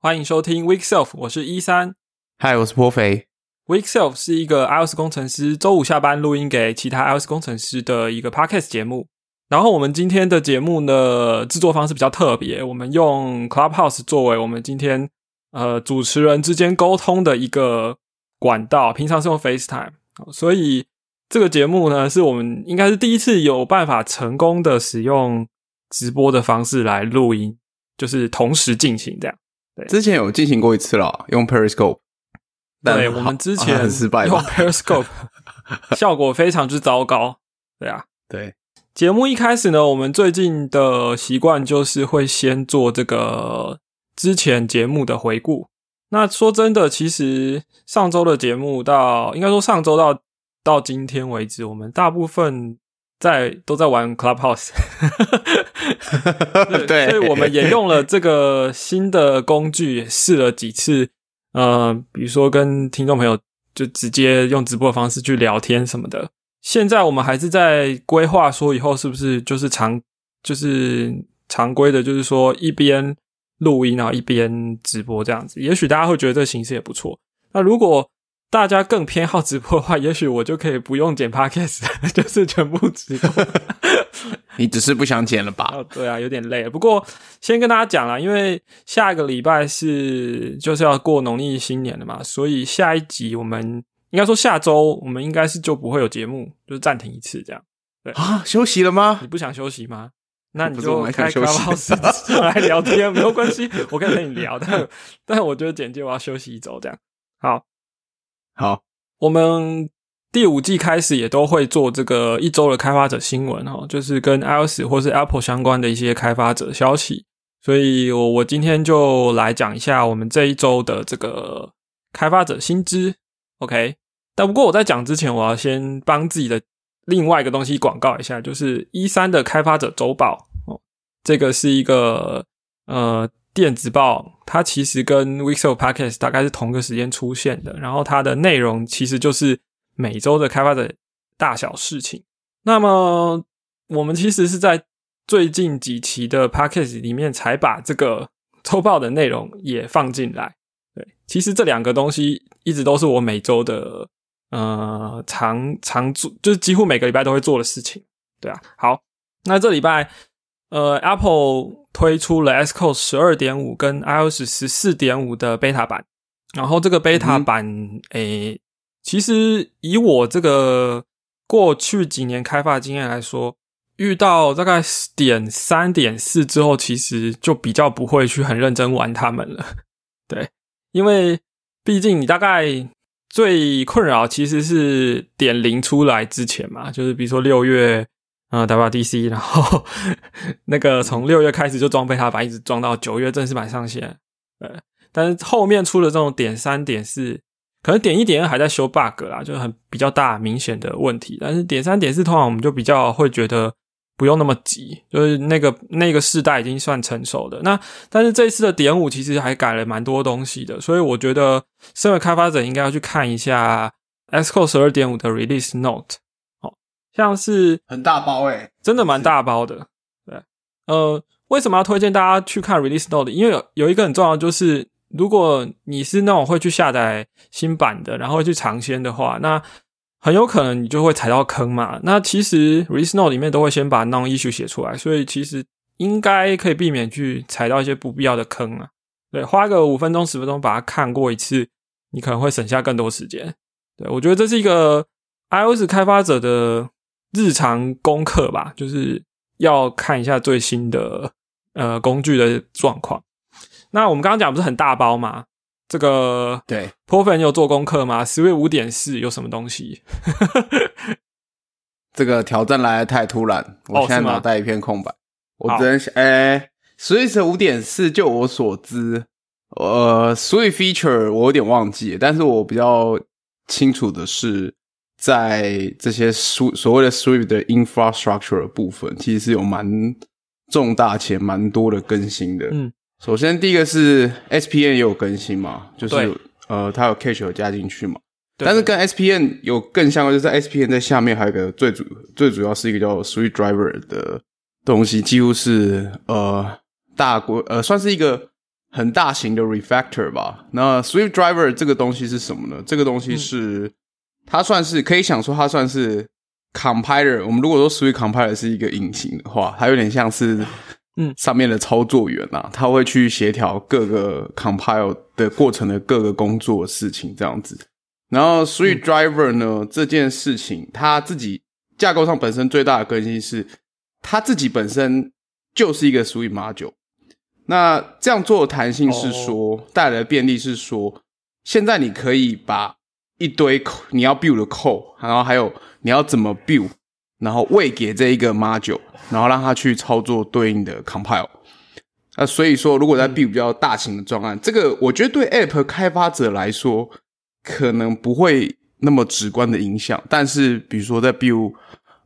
欢迎收听 Week Self，我是一三。嗨，我是波肥。Week Self 是一个 iOS 工程师周五下班录音给其他 iOS 工程师的一个 podcast 节目。然后我们今天的节目呢，制作方式比较特别，我们用 Clubhouse 作为我们今天呃主持人之间沟通的一个管道。平常是用 FaceTime，所以这个节目呢，是我们应该是第一次有办法成功的使用直播的方式来录音，就是同时进行这样。之前有进行过一次了，用 Periscope。对，我们之前 很失败，用 Periscope 效果非常之糟糕。对啊，对。节目一开始呢，我们最近的习惯就是会先做这个之前节目的回顾。那说真的，其实上周的节目到应该说上周到到今天为止，我们大部分。在都在玩 Clubhouse，对，所以我们也用了这个新的工具，试了几次。呃，比如说跟听众朋友就直接用直播的方式去聊天什么的。现在我们还是在规划说以后是不是就是常就是常规的，就是说一边录音然后一边直播这样子。也许大家会觉得这形式也不错。那如果大家更偏好直播的话，也许我就可以不用剪 podcast，就是全部直播。你只是不想剪了吧？对啊，有点累。不过先跟大家讲啦，因为下一个礼拜是就是要过农历新年了嘛，所以下一集我们应该说下周我们应该是就不会有节目，就是暂停一次这样。对啊，休息了吗？你不想休息吗？那你就开开老师来聊天没有关系，我可以跟你聊。但但我觉得简介我要休息一周这样。好。好，我们第五季开始也都会做这个一周的开发者新闻哈，就是跟 iOS 或是 Apple 相关的一些开发者消息。所以，我我今天就来讲一下我们这一周的这个开发者新知。OK，但不过我在讲之前，我要先帮自己的另外一个东西广告一下，就是一三的开发者周报哦，这个是一个呃。电子报它其实跟 w i x o Podcast 大概是同个时间出现的，然后它的内容其实就是每周的开发者大小事情。那么我们其实是在最近几期的 Podcast 里面才把这个周报的内容也放进来。对，其实这两个东西一直都是我每周的呃常常做，就是几乎每个礼拜都会做的事情。对啊，好，那这礼拜。呃，Apple 推出了 Xcode 十二点五跟 iOS 十四点五的 beta 版，然后这个 beta 版，诶，其实以我这个过去几年开发经验来说，遇到大概点三点四之后，其实就比较不会去很认真玩它们了。对，因为毕竟你大概最困扰其实是点零出来之前嘛，就是比如说六月。啊，WDC，然后那个从六月开始就装备它版，一直装到九月正式版上线。呃，但是后面出了这种点三点四，可能点一点二还在修 bug 啦，就很比较大明显的问题。但是点三点四通常我们就比较会觉得不用那么急，就是那个那个世代已经算成熟的。那但是这一次的点五其实还改了蛮多东西的，所以我觉得身为开发者应该要去看一下 Xcode 十二点五的 Release Note。像是很大包诶，真的蛮大包的。对，呃，为什么要推荐大家去看 Release Note？因为有有一个很重要，就是如果你是那种会去下载新版的，然后去尝鲜的话，那很有可能你就会踩到坑嘛。那其实 Release Note 里面都会先把 Non Issue 写出来，所以其实应该可以避免去踩到一些不必要的坑啊。对，花个五分钟十分钟把它看过一次，你可能会省下更多时间。对我觉得这是一个 iOS 开发者的。日常功课吧，就是要看一下最新的呃工具的状况。那我们刚刚讲不是很大包吗？这个对，Pro 粉有做功课吗？Swift 五点四有什么东西？这个挑战来的太突然，我现在脑袋一片空白。我只能想，哎，Swift 五点四，就我所知，呃，Swift feature 我有点忘记，但是我比较清楚的是。在这些所所谓的 Swift 的 infrastructure 部分，其实是有蛮重大且蛮多的更新的。嗯，首先第一个是 SPN 也有更新嘛，就是呃，它有 cache 有加进去嘛。但是跟 SPN 有更相关，就是在 SPN 在下面还有一个最主最主要是一个叫 Swift Driver 的东西，几乎是呃大国呃算是一个很大型的 refactor 吧。那 Swift Driver 这个东西是什么呢？这个东西是它算是可以想说它算是 compiler。我们如果说 Swift compiler 是一个引擎的话，它有点像是嗯上面的操作员啊，他会去协调各个 compile 的过程的各个工作事情这样子。然后 Swift Driver 呢这件事情，它自己架构上本身最大的更新是它自己本身就是一个 Swift module。那这样做的弹性是说带来的便利是说，现在你可以把一堆你要 build 的 code，然后还有你要怎么 build，然后喂给这一个 module，然后让它去操作对应的 compile。那所以说，如果在 build 比较大型的专案，这个我觉得对 app 开发者来说可能不会那么直观的影响，但是比如说在 build，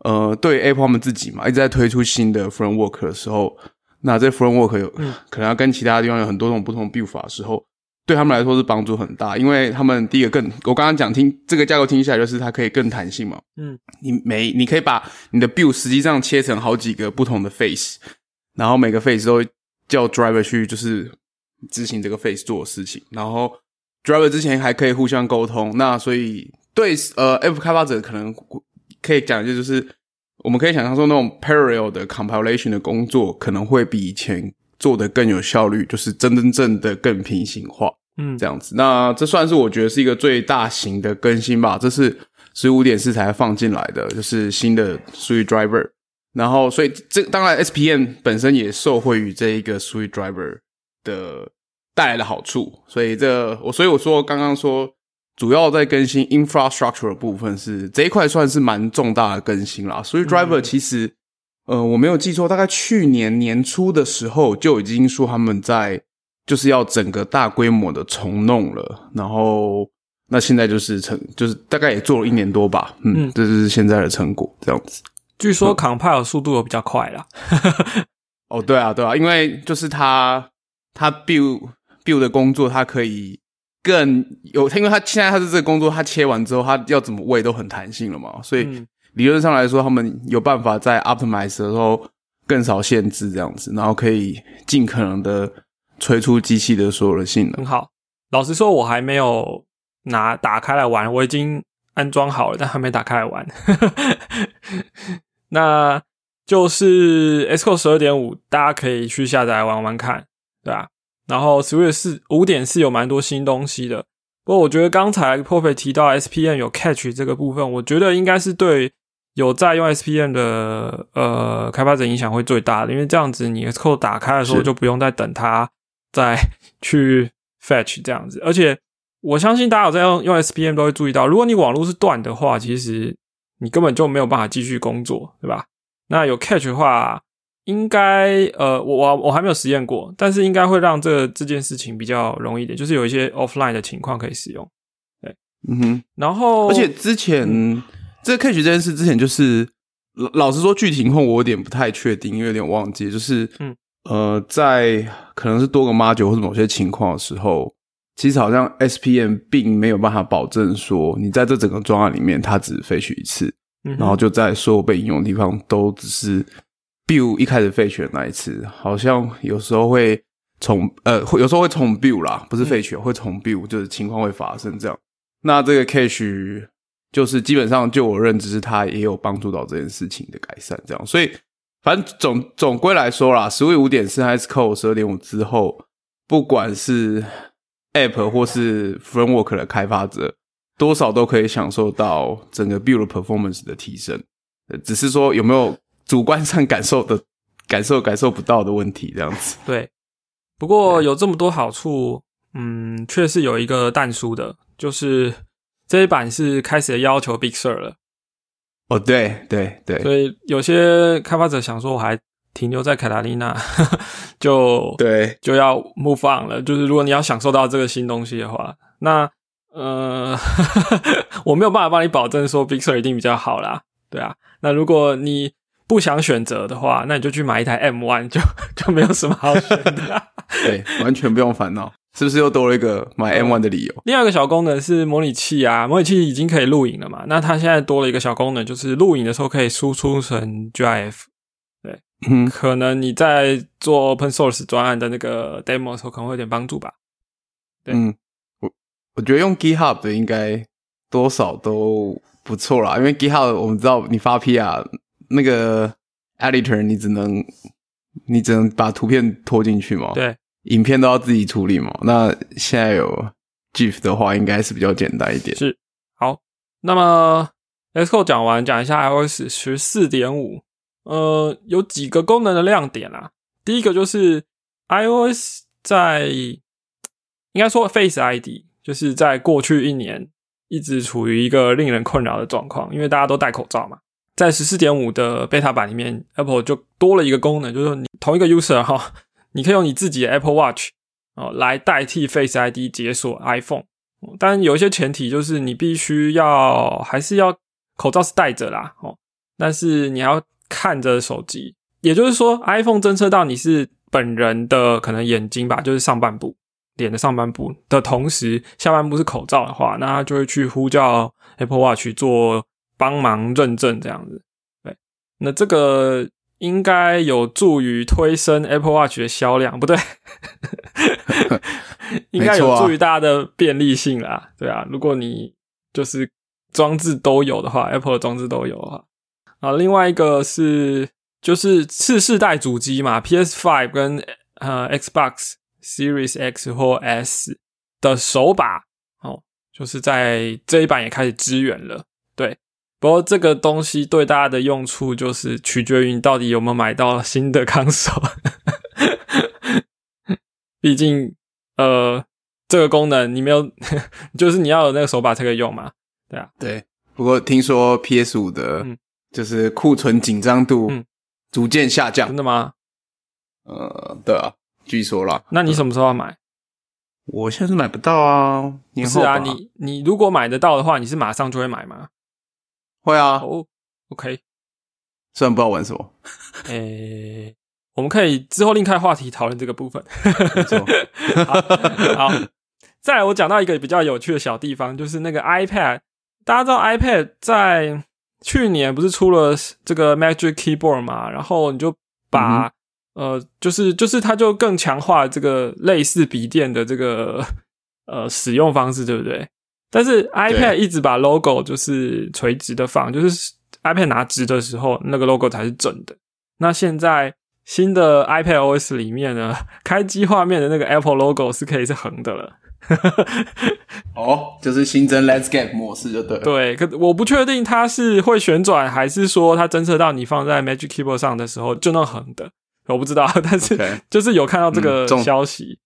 呃，对 Apple 他们自己嘛，一直在推出新的 framework 的时候。那这 framework 有可能要跟其他地方有很多种不同 build 法的时候，对他们来说是帮助很大，因为他们第一个更，我刚刚讲听这个架构听起来就是它可以更弹性嘛。嗯，你每你可以把你的 build 实际上切成好几个不同的 face，然后每个 face 都叫 driver 去就是执行这个 face 做的事情，然后 driver 之前还可以互相沟通。那所以对呃 F 开发者可能可以讲就就是。我们可以想象说，那种 parallel 的 compilation 的工作可能会比以前做的更有效率，就是真真正的更平行化，嗯，这样子。那这算是我觉得是一个最大型的更新吧。这是十五点四才放进来的，就是新的 Swift Driver。然后，所以这当然 SPM 本身也受惠于这一个 Swift Driver 的带来的好处。所以这我所以我说刚刚说。主要在更新 infrastructure 的部分是这一块，算是蛮重大的更新啦。所以 driver 其实，呃，我没有记错，大概去年年初的时候就已经说他们在就是要整个大规模的重弄了。然后那现在就是成，就是大概也做了一年多吧。嗯，这就是现在的成果，这样子。据说 compile 速度有比较快啦。哦，对啊，对啊，因为就是他他 build build 的工作，它可以。更有，因为他现在他是这个工作，他切完之后，他要怎么喂都很弹性了嘛，所以理论上来说，他们有办法在 optimize 的时候更少限制这样子，然后可以尽可能的吹出机器的所有的性能。很好，老实说，我还没有拿打开来玩，我已经安装好了，但还没打开来玩。那就是 Xcode 十二点五，大家可以去下载玩玩看，对吧？然后 Swift 四五点四有蛮多新东西的，不过我觉得刚才 Perfect 提到 SPM 有 Catch 这个部分，我觉得应该是对有在用 SPM 的呃开发者影响会最大的，因为这样子你 Xcode 打开的时候就不用再等它再 去 Fetch 这样子，而且我相信大家有在用用 SPM 都会注意到，如果你网络是断的话，其实你根本就没有办法继续工作，对吧？那有 Catch 的话。应该呃，我我我还没有实验过，但是应该会让这这件事情比较容易一点，就是有一些 offline 的情况可以使用。对，嗯哼。然后，而且之前这个 catch 这件事之前，就是老老实说，具体情况我有点不太确定，因为有点忘记。就是嗯呃，在可能是多个 module 或者某些情况的时候，其实好像 SPM 并没有办法保证说，你在这整个专案里面，它只废去一次，然后就在所有被引用的地方都只是。build 一开始废选那一次，好像有时候会重呃，会有时候会重 build 啦，不是废选，会重 build，就是情况会发生这样。那这个 cache 就是基本上就我认知是它也有帮助到这件事情的改善，这样。所以反正总总归来说啦，十位五点四还是扣十二点五之后，不管是 App 或是 Framework 的开发者，多少都可以享受到整个 build performance 的提升。只是说有没有？主观上感受的感受感受不到的问题，这样子。对，不过有这么多好处，嗯，确实有一个淡书的，就是这一版是开始要求 Big Sur 了。哦，对对对，所以有些开发者想说，我还停留在凯达丽娜，就对就要 move on 了。就是如果你要享受到这个新东西的话，那呃，我没有办法帮你保证说 Big Sur 一定比较好啦。对啊，那如果你不想选择的话，那你就去买一台 M One，就就没有什么好选的。对，完全不用烦恼，是不是又多了一个买 M One 的理由？另外一个小功能是模拟器啊，模拟器已经可以录影了嘛？那它现在多了一个小功能，就是录影的时候可以输出成 GIF。对，嗯，可能你在做 open source 专案的那个 demo 的时候，可能会有点帮助吧。嗯，我我觉得用 GitHub 的应该多少都不错啦，因为 GitHub 我们知道你发 PR，那个 editor 你只能你只能把图片拖进去嘛，对，影片都要自己处理嘛。那现在有 GIF 的话，应该是比较简单一点。是，好，那么 s c o 讲完，讲一下 iOS 十四点五，呃，有几个功能的亮点啦。第一个就是 iOS 在应该说，Face ID 就是在过去一年一直处于一个令人困扰的状况，因为大家都戴口罩嘛。在十四点五的 beta 版里面，Apple 就多了一个功能，就是你同一个 user 哈，你可以用你自己的 Apple Watch 哦来代替 Face ID 解锁 iPhone。但有一些前提，就是你必须要还是要口罩是戴着啦哦，但是你要看着手机，也就是说 iPhone 侦测到你是本人的可能眼睛吧，就是上半部。脸的上半部的同时，下半部是口罩的话，那它就会去呼叫 Apple Watch 做帮忙认证这样子。对，那这个应该有助于推升 Apple Watch 的销量，不对，应该有助于大家的便利性啦。对啊，如果你就是装置都有的话，Apple 的装置都有的话，啊，另外一个是就是次世代主机嘛，PS Five 跟呃 Xbox。Series X 或 S 的手把哦，就是在这一版也开始支援了。对，不过这个东西对大家的用处就是取决于你到底有没有买到新的康手。毕竟，呃，这个功能你没有，就是你要有那个手把才可以用嘛。对啊，对。不过听说 PS 五的，就是库存紧张度逐渐下降，真的吗？呃，对啊。据说啦，那你什么时候要买？我现在是买不到啊。不是啊，你你如果买得到的话，你是马上就会买吗？会啊。哦，OK。虽然不知道玩什么。诶，我们可以之后另开话题讨论这个部分。没错。好，再来我讲到一个比较有趣的小地方，就是那个 iPad。大家知道 iPad 在去年不是出了这个 Magic Keyboard 嘛？然后你就把呃，就是就是，它就更强化这个类似笔电的这个呃使用方式，对不对？但是 iPad 一直把 logo 就是垂直的放，就是 iPad 拿直的时候，那个 logo 才是正的。那现在新的 iPad OS 里面呢，开机画面的那个 Apple logo 是可以是横的了。哦，就是新增 Landscape 模式就对。对，可我不确定它是会旋转，还是说它侦测到你放在 Magic Keyboard 上的时候就那横的。我不知道，但是就是有看到这个消息，对，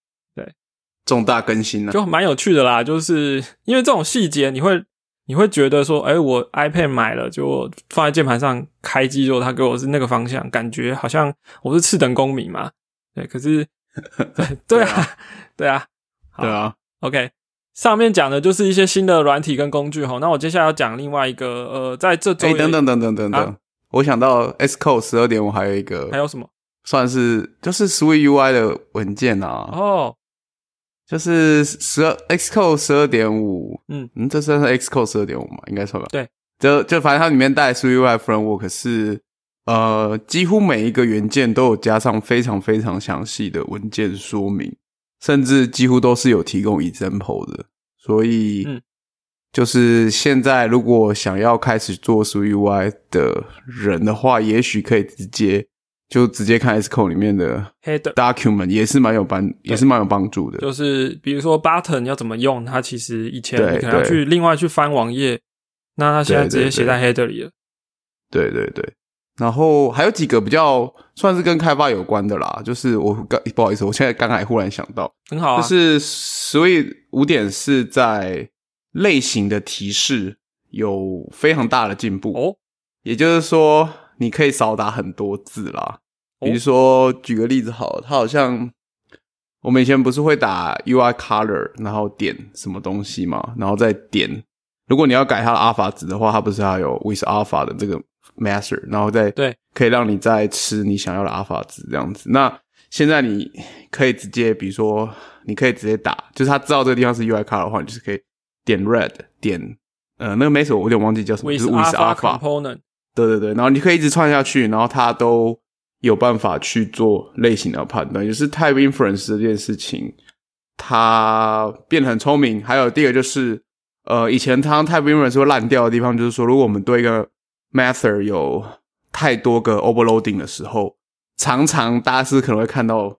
重大更新了，就蛮有趣的啦。就是因为这种细节，你会你会觉得说，哎，我 iPad 买了，就放在键盘上开机之后，它给我是那个方向，感觉好像我是次等公民嘛。对，可是对 对啊，对啊，对啊。OK，上面讲的就是一些新的软体跟工具哈。那我接下来要讲另外一个，呃，在这周，等等等等等等，我想到 S Code 十二点五还有一个，还有什么？算是就是 Swift UI 的文件啊，哦，就是十二 Xcode 十二点五，嗯嗯，这算是 Xcode 十二点五嘛？应该算吧。对，就就反正它里面带 Swift UI Framework 是呃，几乎每一个元件都有加上非常非常详细的文件说明，甚至几乎都是有提供 example 的。所以，嗯，就是现在如果想要开始做 Swift UI 的人的话，也许可以直接。就直接看 S code 里面的 header document 也是蛮有帮，也是蛮有帮助的。就是比如说 button 要怎么用，它其实以前可能去另外去翻网页，那它现在直接写在 header 里了。对对对，然后还有几个比较算是跟开发有关的啦，就是我刚不好意思，我现在刚才忽然想到，很好，就是所以五点是在类型的提示有非常大的进步哦，也就是说。你可以少打很多字啦，比如说举个例子好，它好像我们以前不是会打 UI color，然后点什么东西嘛，然后再点。如果你要改它的 alpha 值的话，它不是还有 with alpha 的这个 master，然后再对，可以让你再吃你想要的 alpha 值这样子。那现在你可以直接，比如说你可以直接打，就是他知道这个地方是 UI color 的话，你就是可以点 red，点呃那个 master 我有点忘记叫什么，就是 with alpha component。对对对，然后你可以一直串下去，然后它都有办法去做类型的判断，就是 type inference 这件事情，它变得很聪明。还有第二个就是，呃，以前它 type inference 会烂掉的地方，就是说，如果我们对一个 method 有太多个 overloading 的时候，常常大家是可能会看到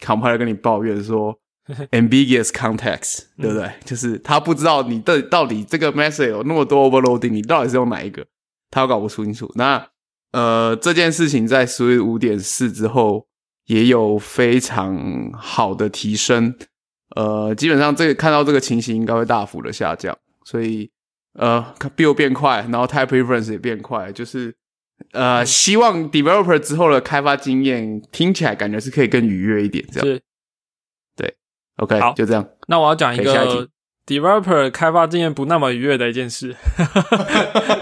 compiler 跟你抱怨说 ambiguous context，对不对？就是他不知道你的到底这个 method 有那么多 overloading，你到底是用哪一个，他搞不清楚。那呃，这件事情在 Swift 五点四之后也有非常好的提升。呃，基本上这个看到这个情形应该会大幅的下降，所以呃，build 变快，然后 type preference 也变快，就是呃，希望 developer 之后的开发经验听起来感觉是可以更愉悦一点，这样。对，OK，好，就这样。那我要讲一个 developer 开发经验不那么愉悦的一件事。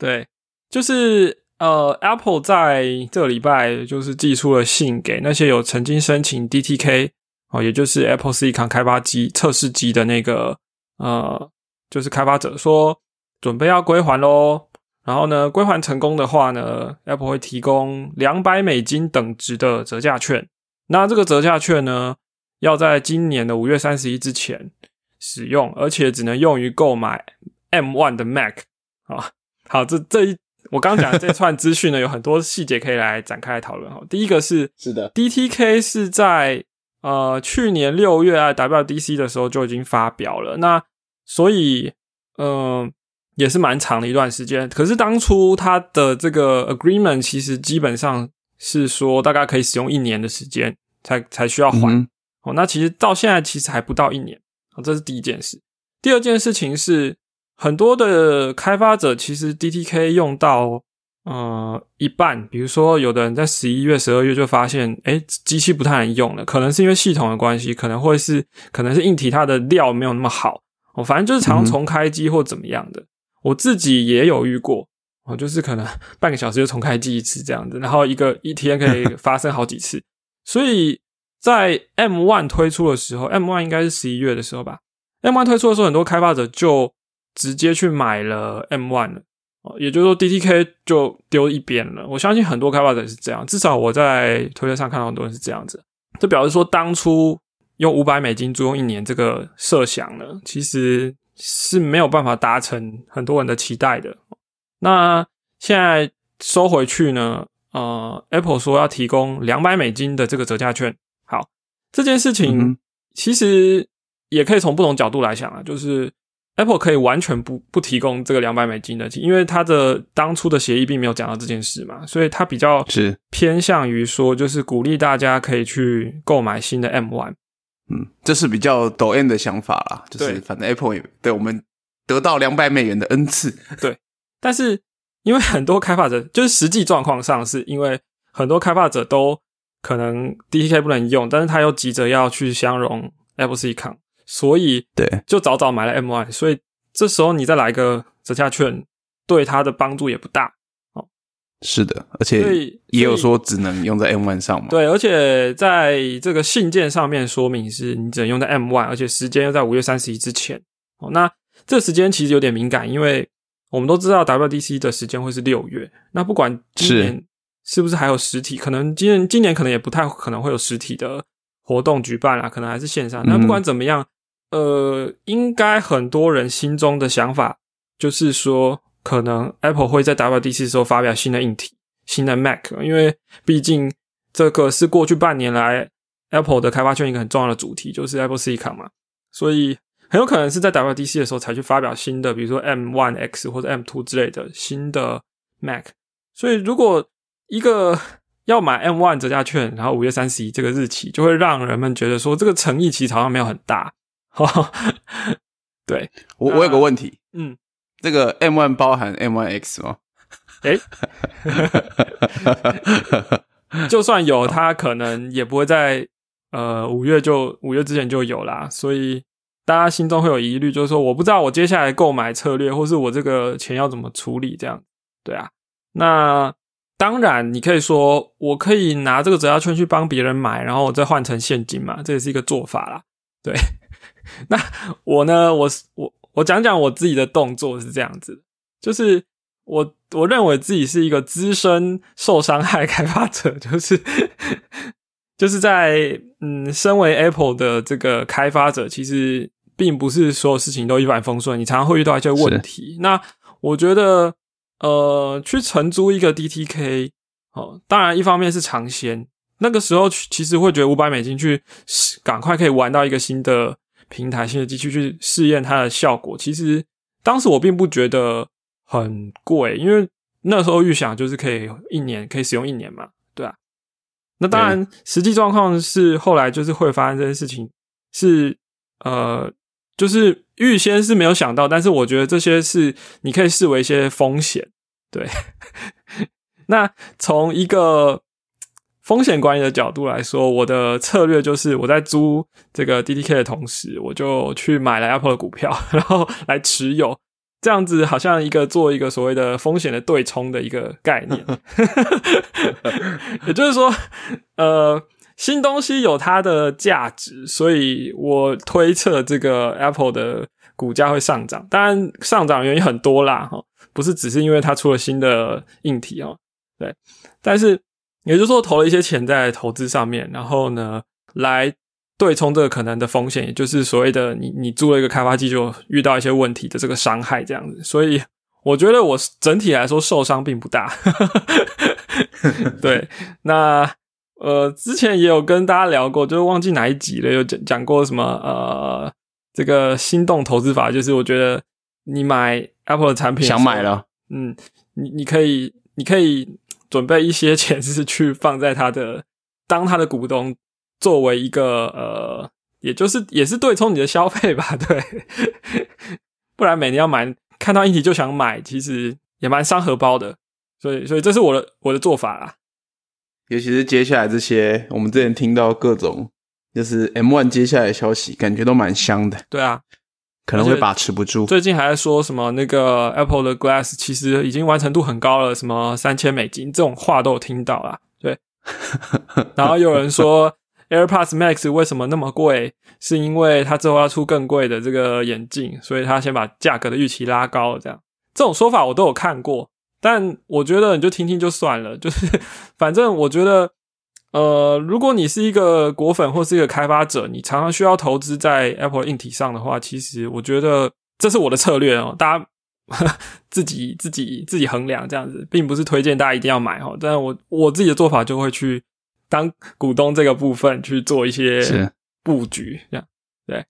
对，就是。呃，Apple 在这个礼拜就是寄出了信给那些有曾经申请 DTK 哦，也就是 Apple Silicon 开发机测试机的那个呃，就是开发者说准备要归还喽。然后呢，归还成功的话呢，Apple 会提供两百美金等值的折价券。那这个折价券呢，要在今年的五月三十一之前使用，而且只能用于购买 M1 的 Mac 啊。好，这这一。我刚讲的这串资讯呢，有很多细节可以来展开来讨论哈。第一个是是的，DTK 是在呃去年六月啊 WDC 的时候就已经发表了，那所以嗯也是蛮长的一段时间。可是当初它的这个 agreement 其实基本上是说大概可以使用一年的时间才才需要还哦。那其实到现在其实还不到一年啊，这是第一件事。第二件事情是。很多的开发者其实 DTK 用到呃一半，比如说有的人在十一月、十二月就发现，哎，机器不太能用了，可能是因为系统的关系，可能会是可能是硬体它的料没有那么好，哦，反正就是常重开机或怎么样的。我自己也有遇过，哦，就是可能 半个小时就重开机一次这样子，然后一个一天可以发生好几次。所以在 M One 推出的时候，M One 应该是十一月的时候吧，M One 推出的时候，很多开发者就。直接去买了 M One 了，哦，也就是说 DTK 就丢一边了。我相信很多开发者是这样，至少我在推特上看到很多人是这样子。这表示说，当初用五百美金租用一年这个设想呢，其实是没有办法达成很多人的期待的。那现在收回去呢？呃，Apple 说要提供两百美金的这个折价券。好，这件事情其实也可以从不同角度来想啊，就是。Apple 可以完全不不提供这个两百美金的，因为它的当初的协议并没有讲到这件事嘛，所以它比较是偏向于说，就是鼓励大家可以去购买新的 M One。嗯，这是比较抖 M 的想法啦，就是反正 Apple 也对我们得到两百美元的恩赐。对，但是因为很多开发者就是实际状况上，是因为很多开发者都可能 DTK 不能用，但是他又急着要去相容 Apple Silicon。所以，对，就早早买了 M One，所以这时候你再来个折价券，对它的帮助也不大。哦，是的，而且也有说只能用在 M One 上嘛。对，而且在这个信件上面说明是你只能用在 M One，而且时间又在五月三十一之前。哦，那这时间其实有点敏感，因为我们都知道 WDC 的时间会是六月。那不管今年是不是还有实体，可能今年今年可能也不太可能会有实体的活动举办啦，可能还是线上。那不管怎么样。呃，应该很多人心中的想法就是说，可能 Apple 会在 WDC 的时候发表新的硬体、新的 Mac，因为毕竟这个是过去半年来 Apple 的开发圈一个很重要的主题，就是 Apple Silicon 嘛，所以很有可能是在 WDC 的时候才去发表新的，比如说 M1 X 或者 M Two 之类的新的 Mac。所以如果一个 要买 M1 折价券，然后五月三十一这个日期，就会让人们觉得说，这个诚意其实好像没有很大。哦，对。我我有个问题，嗯，这个 M one 包含 M one X 吗？哎，就算有，它可能也不会在呃五月就五月之前就有啦，所以大家心中会有疑虑，就是说我不知道我接下来购买策略，或是我这个钱要怎么处理，这样。对啊？那当然，你可以说我可以拿这个折价券去帮别人买，然后我再换成现金嘛，这也是一个做法啦，对。那我呢？我我我讲讲我自己的动作是这样子，就是我我认为自己是一个资深受伤害开发者，就是就是在嗯，身为 Apple 的这个开发者，其实并不是所有事情都一帆风顺，你常常会遇到一些问题。那我觉得，呃，去承租一个 DTK，哦，当然一方面是尝鲜，那个时候其实会觉得五百美金去赶快可以玩到一个新的平台、新的机器去试验它的效果。其实当时我并不觉得。很贵，因为那时候预想就是可以一年可以使用一年嘛，对啊。那当然，实际状况是后来就是会发生这件事情，是呃，就是预先是没有想到，但是我觉得这些是你可以视为一些风险，对。那从一个风险管理的角度来说，我的策略就是我在租这个 D T K 的同时，我就去买了 Apple 的股票，然后来持有。这样子好像一个做一个所谓的风险的对冲的一个概念，也就是说，呃，新东西有它的价值，所以我推测这个 Apple 的股价会上涨。当然，上涨原因很多啦，哈，不是只是因为它出了新的硬体哦，对。但是，也就是说，投了一些钱在投资上面，然后呢，来。对冲这个可能的风险，也就是所谓的你你租了一个开发机就遇到一些问题的这个伤害这样子，所以我觉得我整体来说受伤并不大。对，那呃之前也有跟大家聊过，就是忘记哪一集了，有讲讲过什么呃这个心动投资法，就是我觉得你买 Apple 的产品想买了，嗯，你你可以你可以准备一些钱是去放在他的 当他的股东。作为一个呃，也就是也是对冲你的消费吧，对，不然每年要买，看到一题就想买，其实也蛮伤荷包的，所以所以这是我的我的做法啦。尤其是接下来这些，我们之前听到各种就是 M One 接下来的消息，感觉都蛮香的。对啊，可能会把持不住。最近还在说什么那个 Apple 的 Glass 其实已经完成度很高了，什么三千美金这种话都有听到啦。对，然后有人说。AirPods Max 为什么那么贵？是因为它之后要出更贵的这个眼镜，所以它先把价格的预期拉高。这样这种说法我都有看过，但我觉得你就听听就算了。就是 反正我觉得，呃，如果你是一个果粉或是一个开发者，你常常需要投资在 Apple 硬体上的话，其实我觉得这是我的策略哦。大家自己自己自己衡量这样子，并不是推荐大家一定要买哦。但我我自己的做法就会去。当股东这个部分去做一些布局，这样对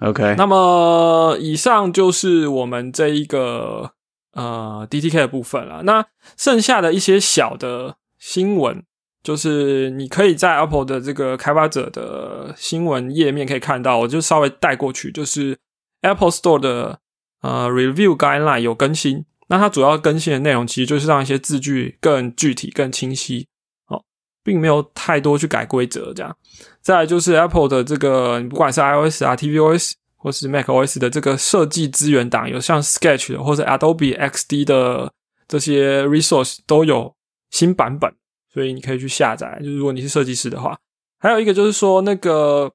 ，OK。那么以上就是我们这一个呃 DTK 的部分了。那剩下的一些小的新闻，就是你可以在 Apple 的这个开发者的新闻页面可以看到，我就稍微带过去，就是 Apple Store 的呃 Review Guideline 有更新。那它主要更新的内容，其实就是让一些字句更具体、更清晰。哦并没有太多去改规则，这样。再来就是 Apple 的这个，你不管是 iOS 啊、tvOS 或是 macOS 的这个设计资源档，有像 Sketch 或者 Adobe XD 的这些 resource 都有新版本，所以你可以去下载。就是如果你是设计师的话，还有一个就是说那个，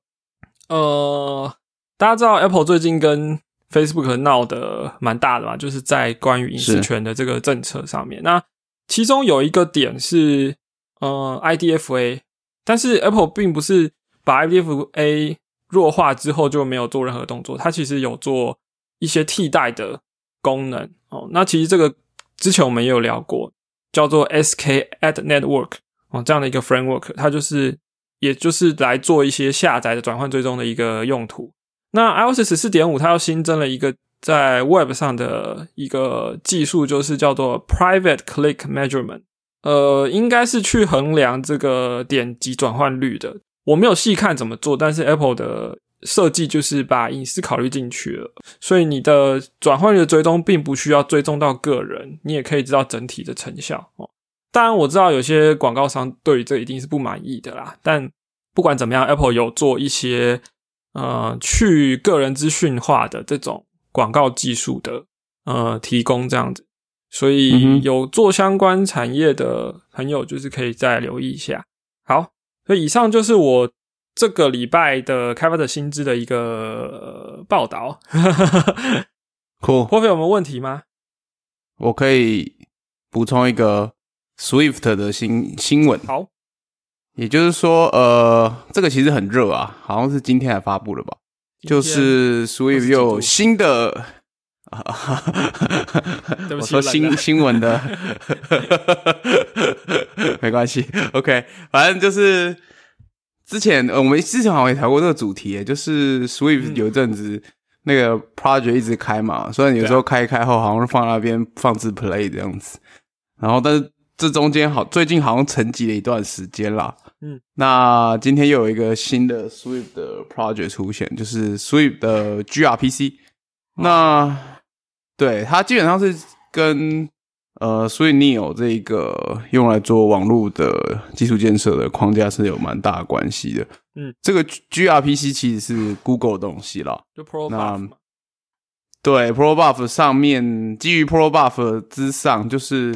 呃，大家知道 Apple 最近跟 Facebook 闹得蛮大的嘛，就是在关于隐私权的这个政策上面。那其中有一个点是。呃，IDFA，但是 Apple 并不是把 IDFA 弱化之后就没有做任何动作，它其实有做一些替代的功能哦。那其实这个之前我们也有聊过，叫做 SK Ad Network 哦，这样的一个 framework，它就是也就是来做一些下载的转换追踪的一个用途。那 iOS 十四点五它又新增了一个在 Web 上的一个技术，就是叫做 Private Click Measurement。呃，应该是去衡量这个点击转换率的。我没有细看怎么做，但是 Apple 的设计就是把隐私考虑进去了，所以你的转换率的追踪并不需要追踪到个人，你也可以知道整体的成效哦。当然，我知道有些广告商对于这一定是不满意的啦。但不管怎么样，Apple 有做一些呃去个人资讯化的这种广告技术的呃提供，这样子。所以有做相关产业的朋友，就是可以再留意一下。好，所以以上就是我这个礼拜的开发者薪资的一个报道。酷，破费有没有问题吗？我可以补充一个 Swift 的新新闻。好，也就是说，呃，这个其实很热啊，好像是今天才发布的吧？就是 Swift 又有新的，我说新新闻的，没关系，OK，反正就是之前呃我们之前好像也谈过这个主题，就是 Swift 有一阵子。那个 project 一直开嘛，虽然有时候开一开后好像是放那边放置 play 这样子，然后但是这中间好最近好像沉寂了一段时间啦。嗯，那今天又有一个新的 Swift 的 project 出现，就是 Swift 的 gRPC。那对它基本上是跟呃，所以你有这个用来做网络的基础建设的框架是有蛮大的关系的。嗯，这个 gRPC 其实是 Google 的东西啦，就 Pro Buff 对 Pro Buff 上面基于 Pro Buff 之上，就是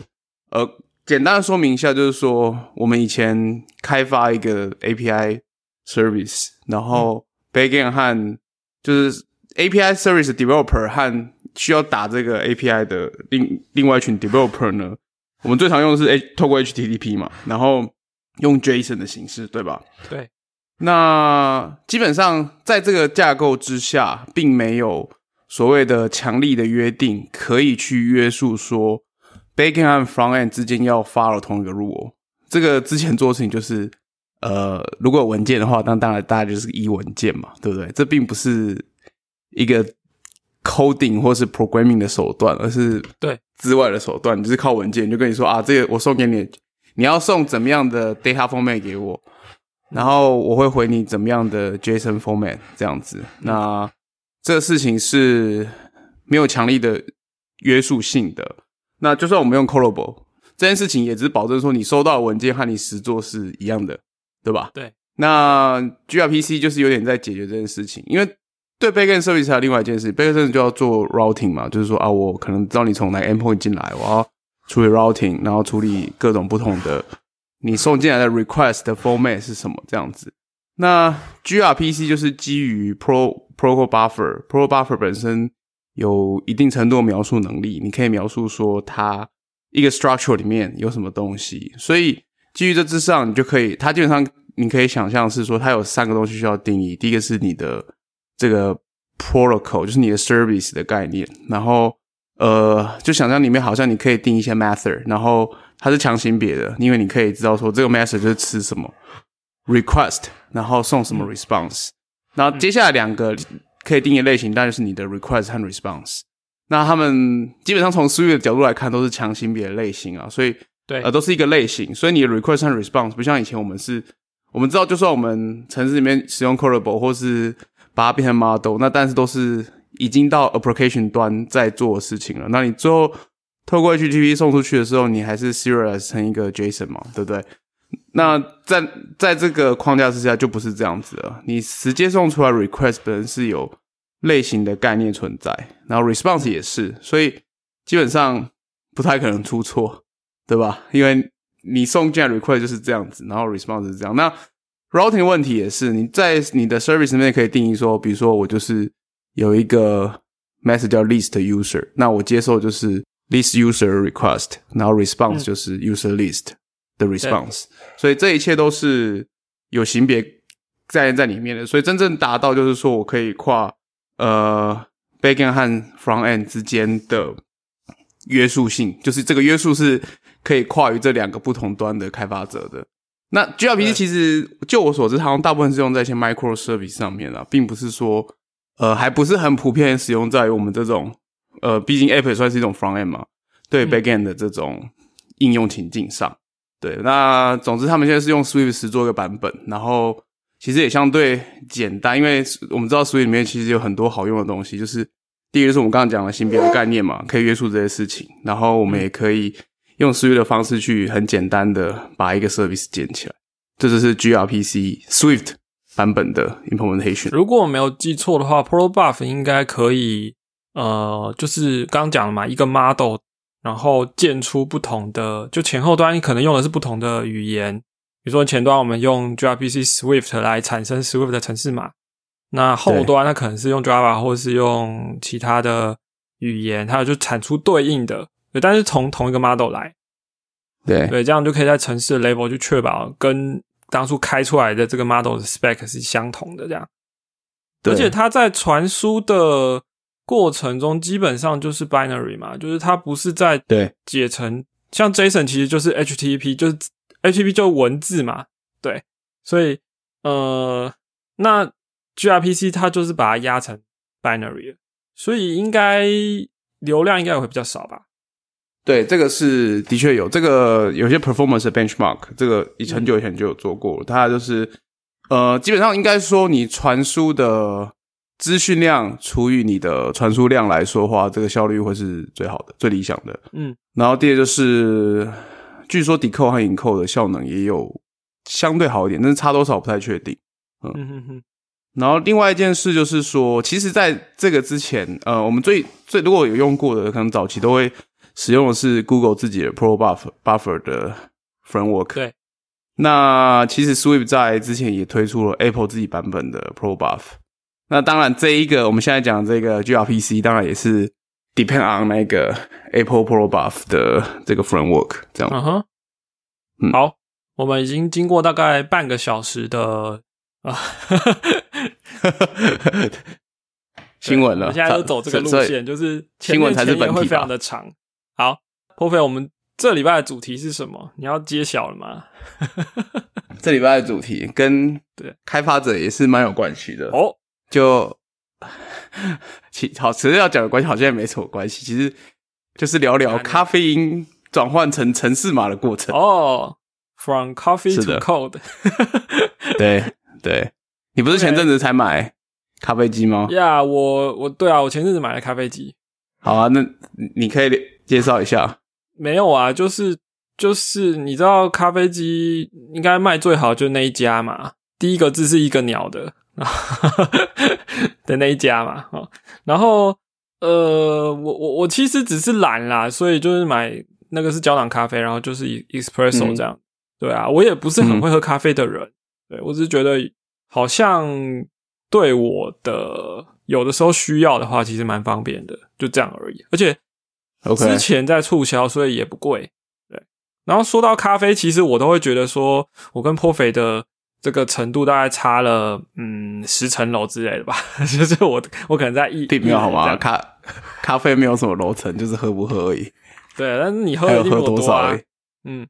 呃，简单的说明一下，就是说我们以前开发一个 API service，然后 backend 和就是 API service developer 和需要打这个 API 的另另外一群 developer 呢，我们最常用的是 H 透过 HTTP 嘛，然后用 JSON 的形式，对吧？对。那基本上在这个架构之下，并没有所谓的强力的约定可以去约束说，backend 和 frontend 之间要 follow 同一个 rule。这个之前做的事情就是，呃，如果有文件的话，那当然大家就是一文件嘛，对不对？这并不是一个 coding 或是 programming 的手段，而是对之外的手段，就是靠文件就跟你说啊，这个我送给你，你要送怎么样的 data format 给我。然后我会回你怎么样的 JSON format 这样子，那这个事情是没有强力的约束性的。那就算我们用 c o l l a b l e 这件事情，也只是保证说你收到的文件和你实做是一样的，对吧？对。那 gRPC 就是有点在解决这件事情，因为对 Backend Service 还有另外一件事，Backend Service 就要做 Routing 嘛，就是说啊，我可能知道你从哪 Endpoint 进来，我要处理 Routing，然后处理各种不同的。你送进来的 request 的 format 是什么？这样子，那 gRPC 就是基于 Pro Protocol Buffer，Protocol Buffer 本身有一定程度的描述能力，你可以描述说它一个 structure 里面有什么东西。所以基于这之上，你就可以，它基本上你可以想象是说，它有三个东西需要定义。第一个是你的这个 protocol，就是你的 service 的概念。然后呃，就想象里面好像你可以定一些 method，然后它是强行别的，因为你可以知道说这个 method 就是吃什么 request，然后送什么 response。然后接下来两个可以定义类型，当然就是你的 request 和 response。那他们基本上从 Swift 的角度来看，都是强行别的类型啊，所以对，呃，都是一个类型。所以你的 request 和 response 不像以前我们是，我们知道就算我们城市里面使用 callable 或是把它变成 model，那但是都是已经到 application 端在做的事情了。那你最后透过 HTTP 送出去的时候，你还是 serialize 成一个 JSON 嘛，对不对？那在在这个框架之下，就不是这样子了。你直接送出来 request 本身是有类型的概念存在，然后 response 也是，所以基本上不太可能出错，对吧？因为你送进来 request 就是这样子，然后 response 是这样。那 routing 问题也是，你在你的 service 里面可以定义说，比如说我就是有一个 message 叫 list user，那我接受就是。list user request，然后 response 就是 user list 的 response，所以这一切都是有型别在在里面的。所以真正达到就是说我可以跨呃 backend 和 frontend 之间的约束性，就是这个约束是可以跨于这两个不同端的开发者的。那 gRPC 其实就我所知，好像大部分是用在一些 microservice 上面啊，并不是说呃还不是很普遍使用在于我们这种。呃，毕竟 App 也算是一种 Frontend 嘛，对 Backend 的这种应用情境上，对。那总之，他们现在是用 Swift 十做一个版本，然后其实也相对简单，因为我们知道 Swift 里面其实有很多好用的东西，就是第一个是我们刚刚讲的性别的概念嘛，可以约束这些事情，然后我们也可以用思域的方式去很简单的把一个 service 建起来，这就是 gRPC Swift 版本的 implementation。如果我没有记错的话，ProBuff 应该可以。呃，就是刚刚讲了嘛，一个 model，然后建出不同的，就前后端可能用的是不同的语言，比如说前端我们用 gRPC Swift 来产生 Swift 的程式码，那后端它可能是用 Java 或是用其他的语言，它就产出对应的对，但是从同一个 model 来，对对，这样就可以在城市的 level 就确保跟当初开出来的这个 model 的 spec 是相同的，这样。而且它在传输的过程中，基本上就是 binary 嘛，就是它不是在对解成像 JSON 其实就是 HTTP，就是 HTTP 就文字嘛，对，所以呃，那 gRPC 它就是把它压成 binary，所以应该流量应该也会比较少吧？对，这个是的确有这个有些 performance benchmark，这个以很久以前就有做过，它就是。呃，基本上应该说，你传输的资讯量除以你的传输量来说话，这个效率会是最好的、最理想的。嗯，然后第二就是，据说 decode 和 encode 的效能也有相对好一点，但是差多少不太确定。嗯哼哼。然后另外一件事就是说，其实在这个之前，呃，我们最最如果有用过的，可能早期都会使用的是 Google 自己的 Pro Buff Buffer 的 framework。对。那其实 Swift 在之前也推出了 Apple 自己版本的 Pro Buff。那当然，这一个我们现在讲这个 gRPC，当然也是 depend on 那个 Apple Pro Buff 的这个 framework。这样，嗯哼，好，我们已经经过大概半个小时的啊 新闻了。我现在都走这个路线，就是新闻才是本会非常的长。好 f e 我们这礼拜的主题是什么？你要揭晓了吗？这礼拜的主题跟对开发者也是蛮有关系的哦。就 其好，其实要讲的关系好像也没什么关系，其实就是聊聊咖啡因转换成城市码的过程哦。From coffee to code，对对，你不是前阵子才买咖啡机吗？呀，我我对啊，我前阵子买了咖啡机。好啊，那你可以介绍一下。没有啊，就是就是你知道咖啡机应该卖最好就那一家嘛，第一个字是一个鸟的 的那一家嘛，哦，然后呃，我我我其实只是懒啦，所以就是买那个是胶囊咖啡，然后就是 espresso 这样，对啊，我也不是很会喝咖啡的人，对我只是觉得好像对我的有的时候需要的话，其实蛮方便的，就这样而已，而且。之前在促销，所以也不贵。对，然后说到咖啡，其实我都会觉得说，我跟颇肥的这个程度大概差了嗯十层楼之类的吧。就是我我可能在一并没有好吗？咖咖啡没有什么楼层，就是喝不喝而已。对，但是你喝喝多少？嗯，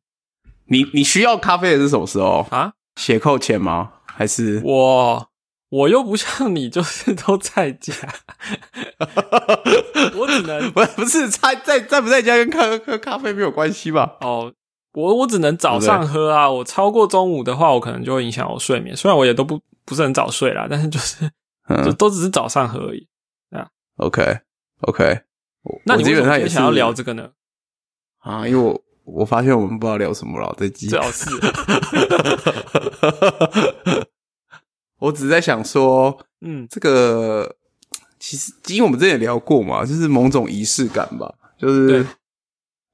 你你需要咖啡的是什么时候啊？斜扣钱吗？还是我？我又不像你，就是都在家，我只能不 不是在在在不在家跟喝喝咖啡没有关系吧？哦，我我只能早上喝啊，我超过中午的话，我可能就会影响我睡眠。虽然我也都不不是很早睡啦，但是就是就都只是早上喝而已。啊，OK OK，那你基本上也想要聊这个呢？啊，因为我我发现我们不知道聊什么了，这集最好是。我只是在想说，嗯，这个其实因为我们之前也聊过嘛，就是某种仪式感吧。就是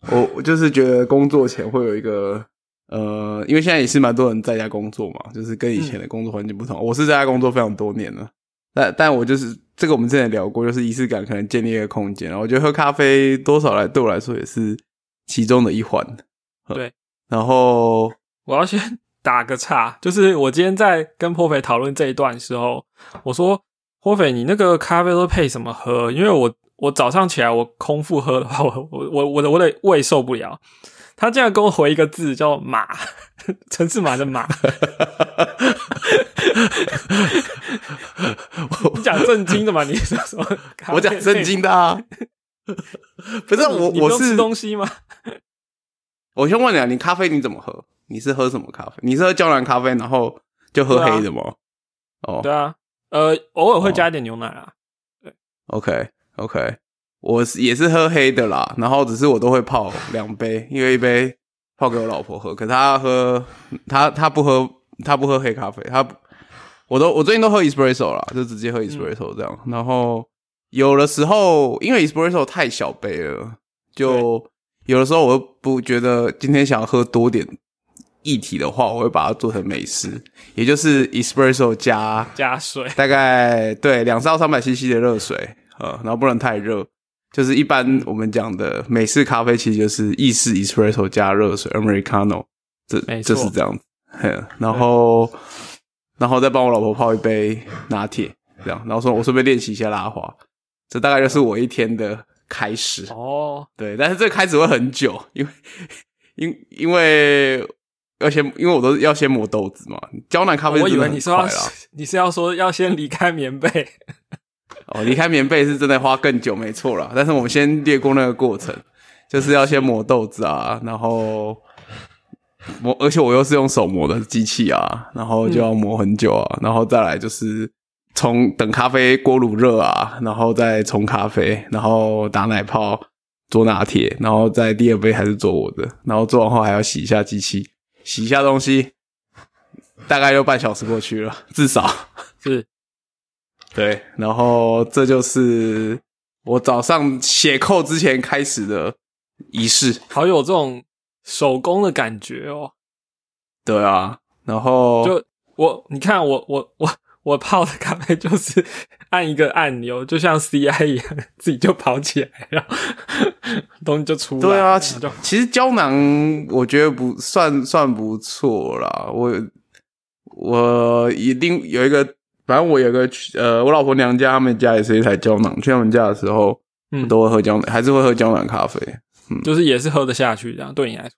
我我就是觉得工作前会有一个呃，因为现在也是蛮多人在家工作嘛，就是跟以前的工作环境不同。我是在家工作非常多年了，但但我就是这个我们之前聊过，就是仪式感可能建立一个空间。然后我觉得喝咖啡多少来对我来说也是其中的一环。对，然后我要先。打个岔，就是我今天在跟破肥讨论这一段时候，我说破肥，你那个咖啡都配什么喝？因为我我早上起来我空腹喝的话，我我我我的我的胃受不了。他竟然跟我回一个字叫“马”，城市马的马。你讲正经的嘛？你说什么？我讲正经的啊。不是我，我是吃东西吗？我先问你啊，你咖啡你怎么喝？你是喝什么咖啡？你是喝胶囊咖啡，然后就喝黑的吗？哦，对啊，呃，偶尔会加一点牛奶啊。对，OK OK，我是也是喝黑的啦，然后只是我都会泡两杯，因为一杯泡给我老婆喝，可她喝她她不喝她不喝黑咖啡，她我都我最近都喝 espresso 啦，就直接喝 espresso 这样。然后有的时候因为 espresso 太小杯了，就有的时候我不觉得今天想要喝多点。液体的话，我会把它做成美式，也就是 espresso 加加水，大概对两到三百 CC 的热水，呃，然后不能太热，就是一般我们讲的美式咖啡，其实就是意式 espresso 加热水 americano，这这是这样子。然后，然后再帮我老婆泡一杯拿铁，这样，然后说我顺便练习一下拉花，这大概就是我一天的开始。哦，对，但是这开始会很久，因为因因为要先，因为我都要先磨豆子嘛。胶囊咖啡，我以为你说 你是要说要先离开棉被。哦，离开棉被是真的花更久，没错了。但是我们先略过那个过程，就是要先磨豆子啊，然后。磨，而且我又是用手磨的机器啊，然后就要磨很久啊，然后再来就是冲等咖啡锅炉热啊，然后再冲咖啡，然后打奶泡做拿铁，然后在第二杯还是做我的，然后做完后还要洗一下机器，洗一下东西，大概又半小时过去了，至少。是，对，然后这就是我早上写扣之前开始的仪式，好有这种。手工的感觉哦，对啊，然后就我你看我我我我泡的咖啡就是按一个按钮，就像 CI 一样，自己就跑起来，然后东西就出来。对啊，其其实胶囊我觉得不算算不错啦。我我一定有一个，反正我有个呃，我老婆娘家他们家也是一台胶囊，去他们家的时候，嗯，都会喝胶囊，还是会喝胶囊咖啡。嗯就是也是喝得下去，这样对你来说，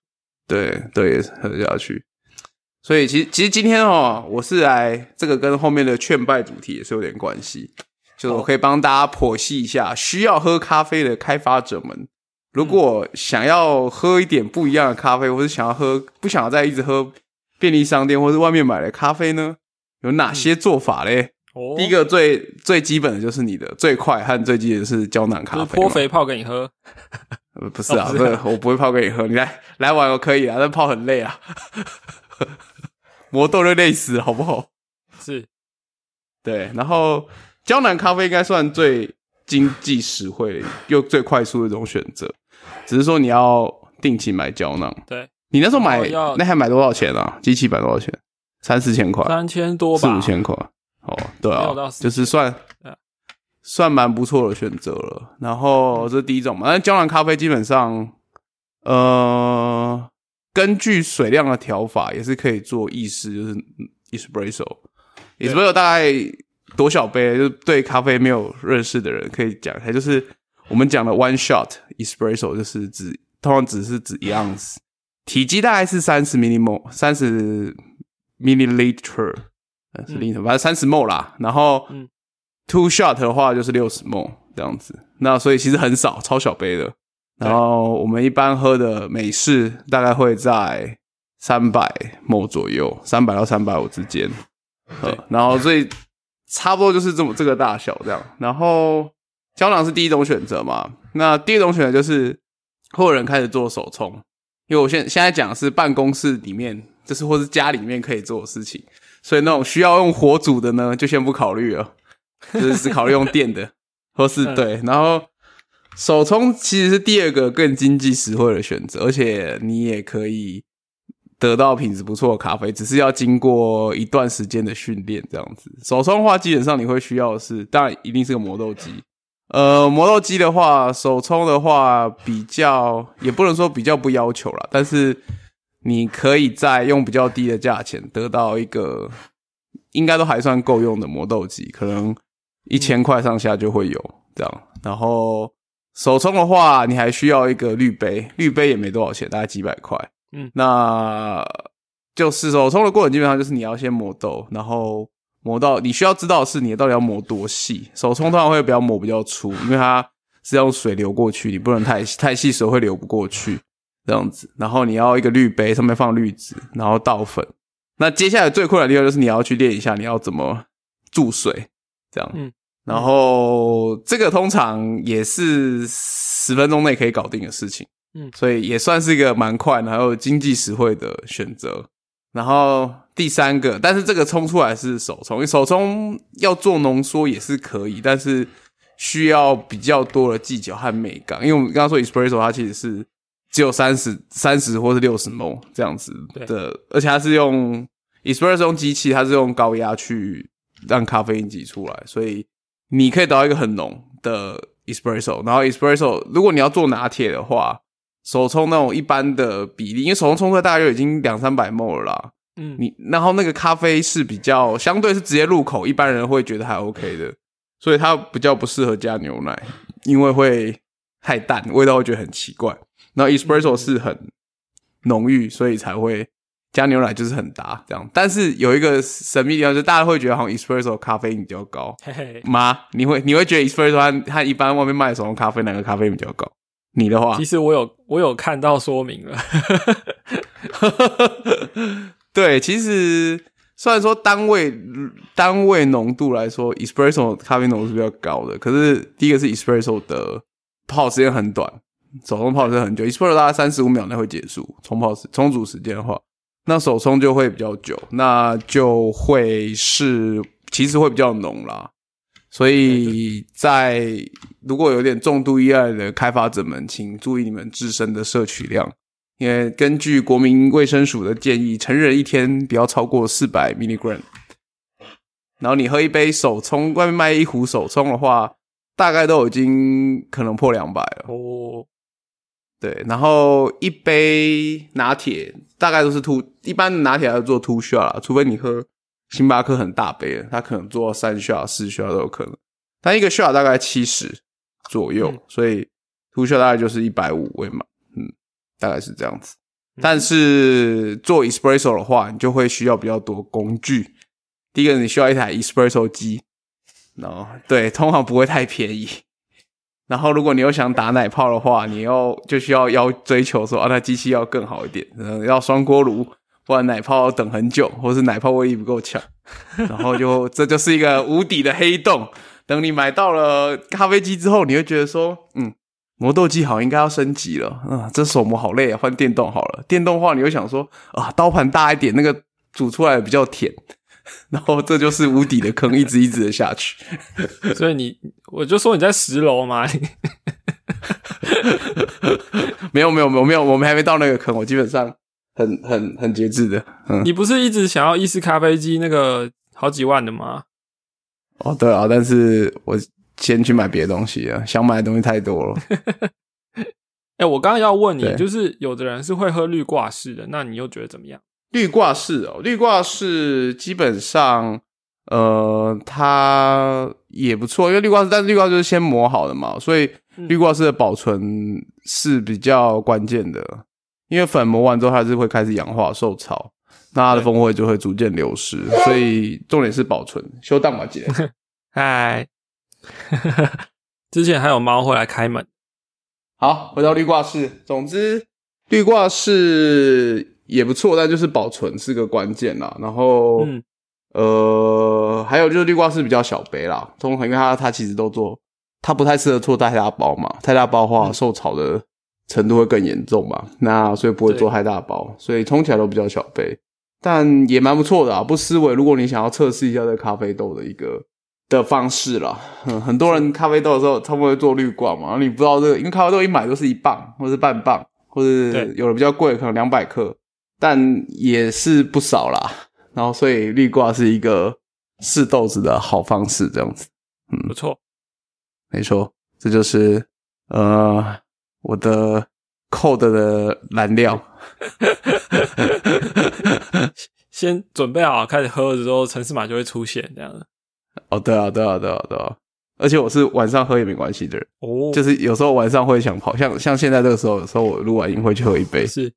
对对，也是喝得下去。所以其实其实今天哦，我是来这个跟后面的劝败主题也是有点关系，就是我可以帮大家剖析一下，需要喝咖啡的开发者们，如果想要喝一点不一样的咖啡，或者想要喝不想要再一直喝便利商店或是外面买的咖啡呢，有哪些做法嘞？哦，第一个最最基本的就是你的最快和最基本的是胶囊咖啡，泼肥泡给你喝。呃，不是啊，不是，我不会泡给你喝。你来来玩我可以啊，但泡很累啊，磨豆就累死，好不好？是，对。然后胶囊咖啡应该算最经济实惠又最快速的一种选择，只是说你要定期买胶囊。对，你那时候买那还买多少钱啊？机器买多少钱？三四千块，三千多吧，四五千块。哦，对啊，就是算。算蛮不错的选择了，然后这是第一种嘛。那胶囊咖啡基本上，呃，根据水量的调法也是可以做意式，就是 espresso。espresso 大概多小杯？就对咖啡没有认识的人可以讲一下，就是我们讲的 one shot espresso，就是指通常只是指一盎司，体积大概是三十 millimol，三十 milliliter，是 liter，反正三十 mol 啦。然后，嗯。Two shot 的话就是六十 ml 这样子，那所以其实很少，超小杯的。然后我们一般喝的美式大概会在三百 ml 左右，三百到三百五之间。呃，然后所以差不多就是这么这个大小这样。然后胶囊是第一种选择嘛？那第二种选择就是会有人开始做手冲，因为我现现在讲是办公室里面，就是或是家里面可以做的事情，所以那种需要用火煮的呢，就先不考虑了。就是只考虑用电的，或是 对，然后手冲其实是第二个更经济实惠的选择，而且你也可以得到品质不错的咖啡，只是要经过一段时间的训练这样子。手冲的话，基本上你会需要的是，当然一定是个磨豆机。呃，磨豆机的话，手冲的话比较也不能说比较不要求了，但是你可以在用比较低的价钱得到一个应该都还算够用的磨豆机，可能。一千块上下就会有这样，然后手冲的话，你还需要一个滤杯，滤杯也没多少钱，大概几百块。嗯，那就是手冲的过程基本上就是你要先磨豆，然后磨到你需要知道是你到底要磨多细。手冲通常会比较磨比较粗，因为它是用水流过去，你不能太 太细，水会流不过去这样子。然后你要一个滤杯，上面放滤纸，然后倒粉。那接下来最困难的地方就是你要去练一下，你要怎么注水。这样，嗯，然后这个通常也是十分钟内可以搞定的事情，嗯，所以也算是一个蛮快然后经济实惠的选择。然后第三个，但是这个冲出来是手冲，手冲要做浓缩也是可以，但是需要比较多的技巧和美感。因为我们刚刚说 espresso 它其实是只有三十三十或是六十 ml 这样子的，而且它是用 espresso 用机器，它是用高压去。让咖啡因挤出来，所以你可以得到一个很浓的 espresso，然后 espresso 如果你要做拿铁的话，手冲那种一般的比例，因为手冲冲出来大概就已经两三百 ml 了啦。嗯，你然后那个咖啡是比较相对是直接入口，一般人会觉得还 OK 的，所以它比较不适合加牛奶，因为会太淡，味道会觉得很奇怪。然后 espresso 是很浓郁，所以才会加牛奶就是很搭这样。但是有一个神秘地方，就大家会觉得好像 espresso 咖啡因比较高 吗？你会你会觉得 espresso 它它一般外面卖的手冲咖啡哪个咖啡因比较高？你的话，其实我有我有看到说明了。对，其实虽然说单位单位浓度来说，espresso 咖啡浓度是比较高的，可是第一个是 espresso 的泡时间很短，手冲泡时间很久，espresso 大概三十五秒内会结束冲泡时冲煮时间的话，那手冲就会比较久，那就会是其实会比较浓啦。所以在如果有点重度依赖的开发者们，请注意你们自身的摄取量。因为根据国民卫生署的建议，成人一天不要超过四百 milligram。然后你喝一杯手冲，外面卖一壶手冲的话，大概都已经可能破两百了。哦，对，然后一杯拿铁大概都是 two，一般拿铁要做 two shot，除非你喝星巴克很大杯的，它可能做三 shot、四 shot 都有可能。但一个 shot 大概七十左右，所以 two shot 大概就是一百五为满。大概是这样子，但是做 espresso 的话，你就会需要比较多工具。第一个，你需要一台 espresso 机，然后对，通常不会太便宜。然后，如果你又想打奶泡的话，你要就需要要追求说啊，那机器要更好一点，嗯，要双锅炉，不然奶泡要等很久，或是奶泡威力不够强。然后就这就是一个无底的黑洞。等你买到了咖啡机之后，你会觉得说，嗯。磨豆机好，应该要升级了。啊，这手磨好累啊，换电动好了。电动话，你又想说啊，刀盘大一点，那个煮出来比较甜。然后这就是无底的坑，一直一直的下去。所以你，我就说你在十楼嘛。没有没有没有没有，我们还没到那个坑。我基本上很很很节制的。嗯，你不是一直想要意式咖啡机那个好几万的吗？哦，对啊，但是我。先去买别的东西啊！想买的东西太多了。哎，我刚刚要问你，就是有的人是会喝绿挂式的，那你又觉得怎么样？绿挂式哦，绿挂式基本上，呃，它也不错，因为绿挂式，但是绿挂就是先磨好的嘛，所以绿挂式的保存是比较关键的。因为粉磨完之后，它是会开始氧化受潮，那它的风味就会逐渐流失，所以重点是保存。修蛋吧，姐，嗨。之前还有猫会来开门。好，回到绿挂式。总之，绿挂式也不错，但就是保存是个关键啦。然后，呃，还有就是绿挂是比较小杯啦，通常因为它它其实都做，它不太适合做太大包嘛。太大包的话，受潮的程度会更严重嘛。那所以不会做太大包，所以冲起来都比较小杯，但也蛮不错的啊。不失为如果你想要测试一下这咖啡豆的一个。的方式啦，很多人咖啡豆的时候，他们会做绿挂嘛，然后你不知道这个，因为咖啡豆一买都是一磅或者是半磅，或者有的比较贵，可能两百克，但也是不少啦。然后所以绿挂是一个试豆子的好方式，这样子，嗯，不错，没错，这就是呃我的 code 的燃料。先准备好开始喝的时候，城市码就会出现这样的。哦，对啊，对啊，对啊，对啊！而且我是晚上喝也没关系的人，哦，就是有时候晚上会想跑，像像现在这个时候，有时候我录完音会去喝一杯，是，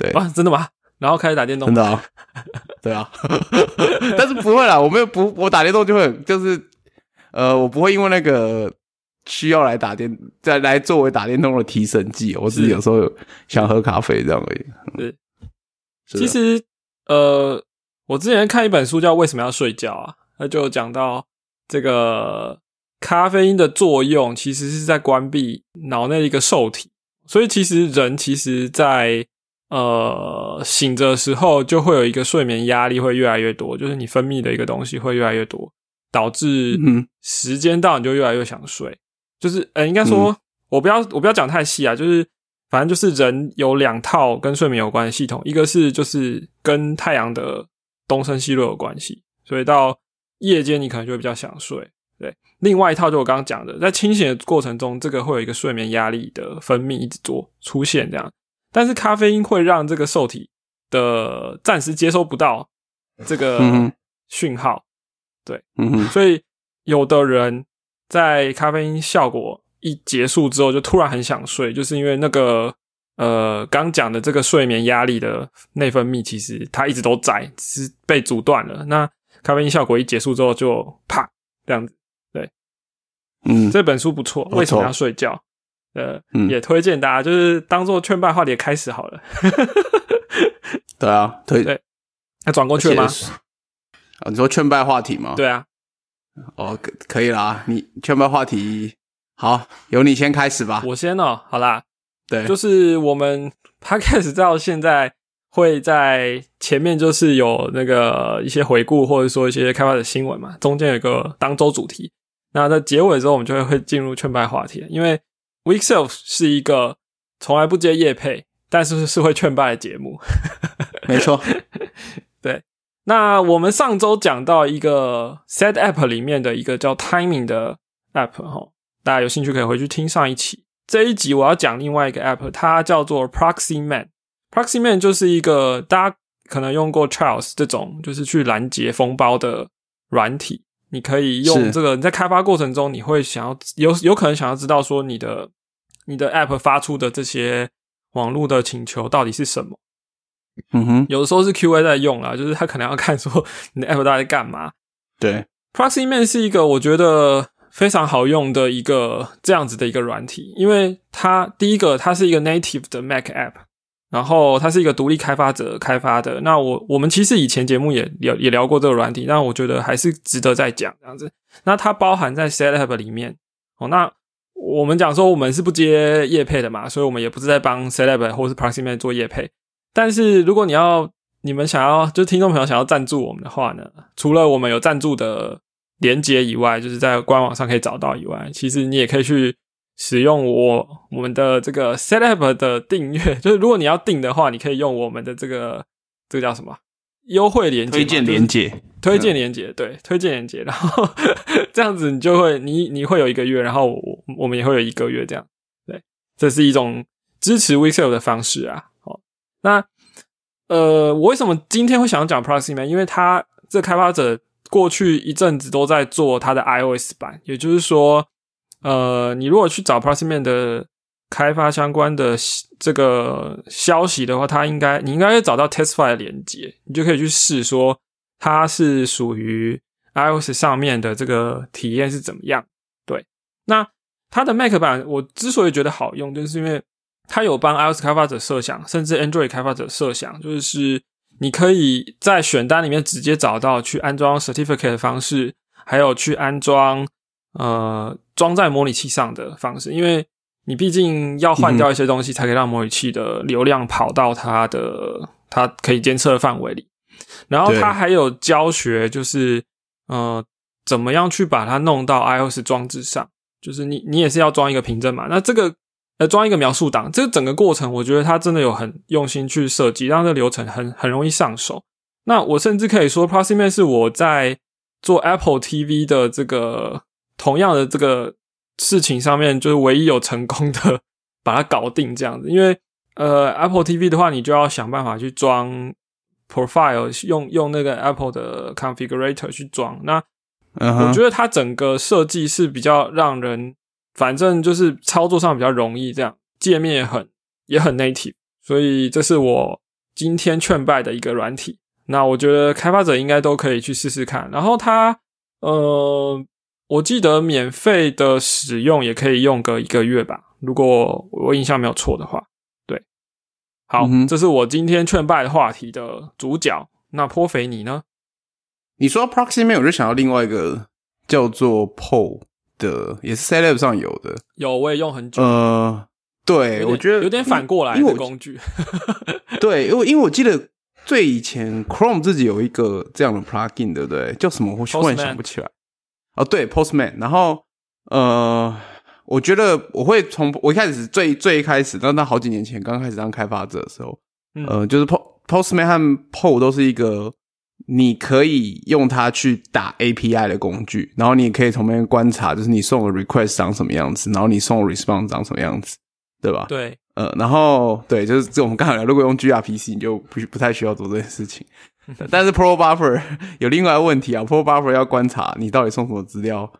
对。啊，真的吗？然后开始打电动，真的啊，对啊，但是不会啦，我没有不，我打电动就会就是，呃，我不会因为那个需要来打电再来作为打电动的提神剂，我只是。有时候想喝咖啡这样而已。对，其实呃，我之前看一本书叫《为什么要睡觉》啊。那就讲到这个咖啡因的作用，其实是在关闭脑内一个受体，所以其实人其实，在呃醒着的时候，就会有一个睡眠压力会越来越多，就是你分泌的一个东西会越来越多，导致时间到你就越来越想睡。就是呃，应该说，我不要我不要讲太细啊，就是反正就是人有两套跟睡眠有关的系统，一个是就是跟太阳的东升西落有关系，所以到夜间你可能就会比较想睡，对，另外一套就我刚刚讲的，在清醒的过程中，这个会有一个睡眠压力的分泌一直做出现这样，但是咖啡因会让这个受体的暂时接收不到这个讯号，对，所以有的人在咖啡因效果一结束之后，就突然很想睡，就是因为那个呃刚讲的这个睡眠压力的内分泌，其实它一直都在，只是被阻断了。那咖啡因效果一结束之后，就啪这样子。对嗯，这本书不错。为什么要睡觉？呃，也推荐大家，就是当做劝败话题开始好了。对啊，推对。那转过去吗？啊，你说劝败话题吗？对啊。哦，可可以啦。你劝败话题好，由你先开始吧。我先哦，好啦。对，就是我们他开始到现在会在前面，就是有那个一些回顾，或者说一些开发的新闻嘛。中间有个当周主题。那在结尾之后，我们就会会进入劝败话题，因为 Weekself 是一个从来不接业配，但是是会劝败的节目。没错，对。那我们上周讲到一个 Set App 里面的一个叫 Timing 的 App 哈，大家有兴趣可以回去听上一期。这一集我要讲另外一个 App，它叫做 Proxy Man。Proxy Man 就是一个大家可能用过 Charles 这种，就是去拦截封包的软体。你可以用这个，你在开发过程中，你会想要有有可能想要知道说你的你的 App 发出的这些网络的请求到底是什么？嗯哼，有的时候是 QA 在用啦，就是他可能要看说你的 App 到底在干嘛。对，Proxyman 是一个我觉得非常好用的一个这样子的一个软体，因为它第一个它是一个 native 的 Mac App。然后它是一个独立开发者开发的。那我我们其实以前节目也聊也聊过这个软体，但我觉得还是值得再讲这样子。那它包含在 Setup 里面哦。那我们讲说我们是不接业配的嘛，所以我们也不是在帮 Setup 或是 Proximate 做业配。但是如果你要你们想要就是听众朋友想要赞助我们的话呢，除了我们有赞助的连接以外，就是在官网上可以找到以外，其实你也可以去。使用我我们的这个 Setup 的订阅，就是如果你要订的话，你可以用我们的这个这个叫什么优惠连接？推荐连接，推荐连接，对，推荐连接，然后这样子你就会你你会有一个月，然后我我们也会有一个月这样，对，这是一种支持 WeSell 的方式啊。好，那呃，我为什么今天会想要讲 Proxima？因为它这开发者过去一阵子都在做它的 iOS 版，也就是说。呃，你如果去找 Proxima 的开发相关的这个消息的话，它应该你应该会找到 Testify 的连接，你就可以去试说它是属于 iOS 上面的这个体验是怎么样。对，那它的 Mac 版我之所以觉得好用，就是因为它有帮 iOS 开发者设想，甚至 Android 开发者设想，就是你可以在选单里面直接找到去安装 Certificate 的方式，还有去安装。呃，装在模拟器上的方式，因为你毕竟要换掉一些东西，才可以让模拟器的流量跑到它的它可以监测的范围里。然后它还有教学，就是呃，怎么样去把它弄到 iOS 装置上，就是你你也是要装一个凭证嘛。那这个呃，装一个描述档，这个整个过程，我觉得它真的有很用心去设计，让这个流程很很容易上手。那我甚至可以说，Proxima 是我在做 Apple TV 的这个。同样的这个事情上面，就是唯一有成功的把它搞定这样子，因为呃，Apple TV 的话，你就要想办法去装 Profile，用用那个 Apple 的 Configurator 去装。那我觉得它整个设计是比较让人，反正就是操作上比较容易，这样界面也很也很 native，所以这是我今天劝败的一个软体。那我觉得开发者应该都可以去试试看。然后它呃。我记得免费的使用也可以用个一个月吧，如果我印象没有错的话。对，好，这是我今天劝败的话题的主角。那颇肥你呢？你说 Proxima，我就想到另外一个叫做 Pol 的，也是 Setup 上有的。有，我也用很久。呃，对，我觉得有点反过来的工具。对，因为因为我记得最以前 Chrome 自己有一个这样的 Plugin，对不对？叫什么？我突然想不起来。哦，对，Postman，然后呃，我觉得我会从我一开始最最一开始，那那好几年前刚开始当开发者的时候，呃，就是 Post Postman 和 Pol 都是一个你可以用它去打 API 的工具，然后你也可以从那边观察，就是你送的 request 长什么样子，然后你送的 response 长什么样子，对吧？对，呃，然后对，就是这我们刚才聊，如果用 gRPC，你就不不太需要做这件事情。但是 Pro Buffer 有另外一个问题啊，Pro Buffer 要观察你到底送什么资料，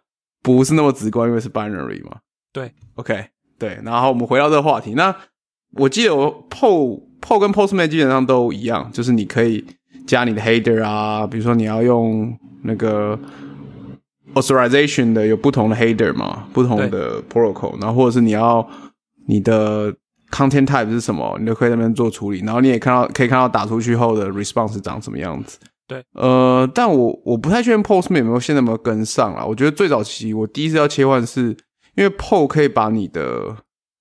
不是那么直观，因为是 binary 嘛。对，OK，对。然后我们回到这个话题，那我记得我 PO PO 跟 Postman 基本上都一样，就是你可以加你的 header 啊，比如说你要用那个 authorization 的有不同的 header 嘛，不同的 protocol，然后或者是你要你的。Content type 是什么？你都可以在那边做处理，然后你也看到可以看到打出去后的 response 长什么样子。对，呃，但我我不太确定 Postman 有没有现在有没有跟上啊？我觉得最早期我第一次要切换是因为 Post 可以把你的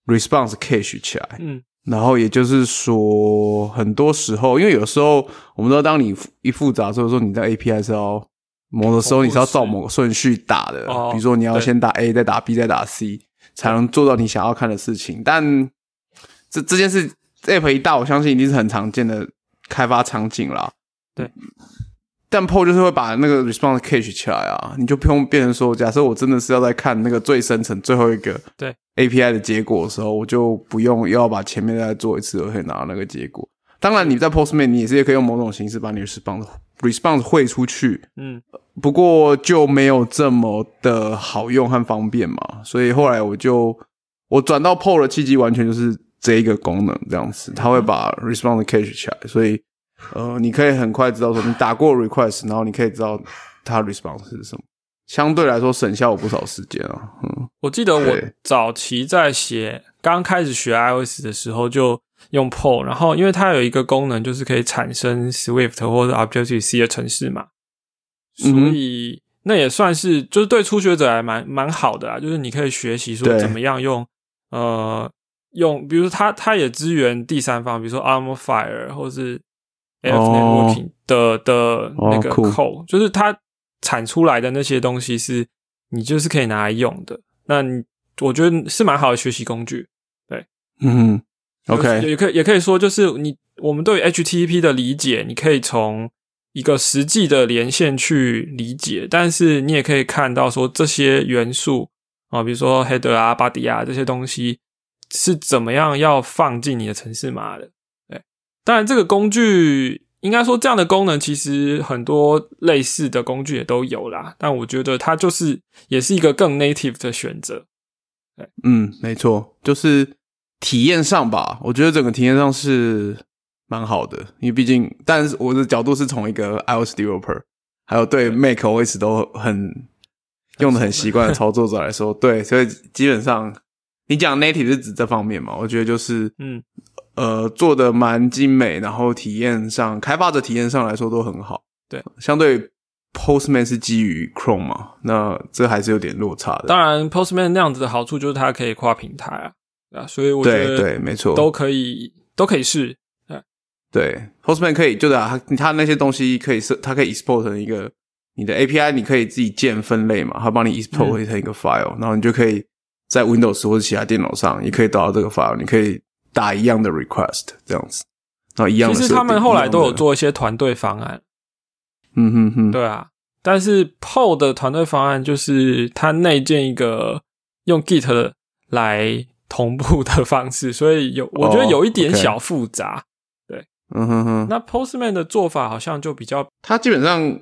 response cache 起来，嗯，然后也就是说，很多时候，因为有时候我们知道，当你一复杂所以，说你在 API 是要某的时候，你是要照某个顺序打的，比如说你要先打 A，再打 B，再打 C，才能做到你想要看的事情，但这这件事，app 一大，我相信一定是很常见的开发场景啦。对，但 PO 就是会把那个 response cache 起来啊，你就不用变成说，假设我真的是要在看那个最深层最后一个对 API 的结果的时候，我就不用又要把前面再做一次，我可以拿到那个结果。当然，你在 Postman 你也是也可以用某种形式把你的 response response 汇出去，嗯，不过就没有这么的好用和方便嘛。所以后来我就我转到 PO 的契机，完全就是。这一个功能这样子，它会把 response cache 起来，所以呃，你可以很快知道说你打过 request，然后你可以知道它 response 是什么，相对来说省下我不少时间啊。嗯，我记得我早期在写刚开始学 iOS 的时候就用 PO，然后因为它有一个功能就是可以产生 Swift 或者 Objective C 的程式嘛，所以那也算是就是对初学者还蛮蛮好的啊，就是你可以学习说怎么样用呃。用，比如说它它也支援第三方，比如说 Armor Fire 或是 F Networking 的的那个 code，就是它产出来的那些东西是你就是可以拿来用的。那你我觉得是蛮好的学习工具。对，嗯，OK，也可以也可以说就是你我们对 HTTP 的理解，你可以从一个实际的连线去理解，但是你也可以看到说这些元素啊，比如说 Header 啊、Body 啊这些东西。是怎么样要放进你的城市码的？对，当然这个工具应该说这样的功能其实很多类似的工具也都有啦，但我觉得它就是也是一个更 native 的选择。对，嗯，没错，就是体验上吧，我觉得整个体验上是蛮好的，因为毕竟，但是我的角度是从一个 iOS developer，还有对 Mac OS 都很用的很习惯的 操作者来说，对，所以基本上。你讲 native 是指这方面嘛？我觉得就是，嗯，呃，做的蛮精美，然后体验上，开发者体验上来说都很好。对，相对 Postman 是基于 Chrome 嘛，那这还是有点落差的。当然，Postman 那样子的好处就是它可以跨平台啊，啊，所以我觉得对，没错，都可以，都可以试。对，对，Postman 可以，就是它它那些东西可以是，它可以 export 成一个你的 API，你可以自己建分类嘛，它帮你 export 成一个 file，然后你就可以。在 Windows 或者其他电脑上也可以导到这个 file，你可以打一样的 request 这样子，然后一样的。其实他们后来都有做一些团队方案。嗯哼哼，对啊。但是 PO 的团队方案就是它内建一个用 Git 来同步的方式，所以有我觉得有一点小复杂。对，嗯哼哼。那 Postman 的做法好像就比较，它基本上。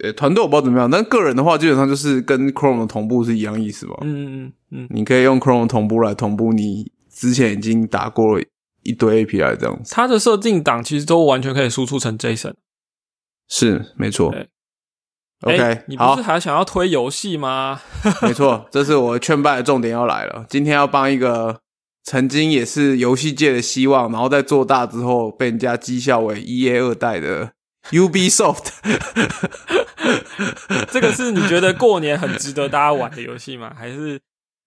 呃，团队我不知道怎么样，但个人的话，基本上就是跟 Chrome 的同步是一样意思吧。嗯嗯嗯，你可以用 Chrome 同步来同步你之前已经打过一堆 API 这样子。它的设定档其实都完全可以输出成 JSON。是，没错。OK，你不是还想要推游戏吗？没错，这是我劝败的重点要来了。今天要帮一个曾经也是游戏界的希望，然后在做大之后被人家讥笑为 EA 二代的。Ubisoft，这个是你觉得过年很值得大家玩的游戏吗？还是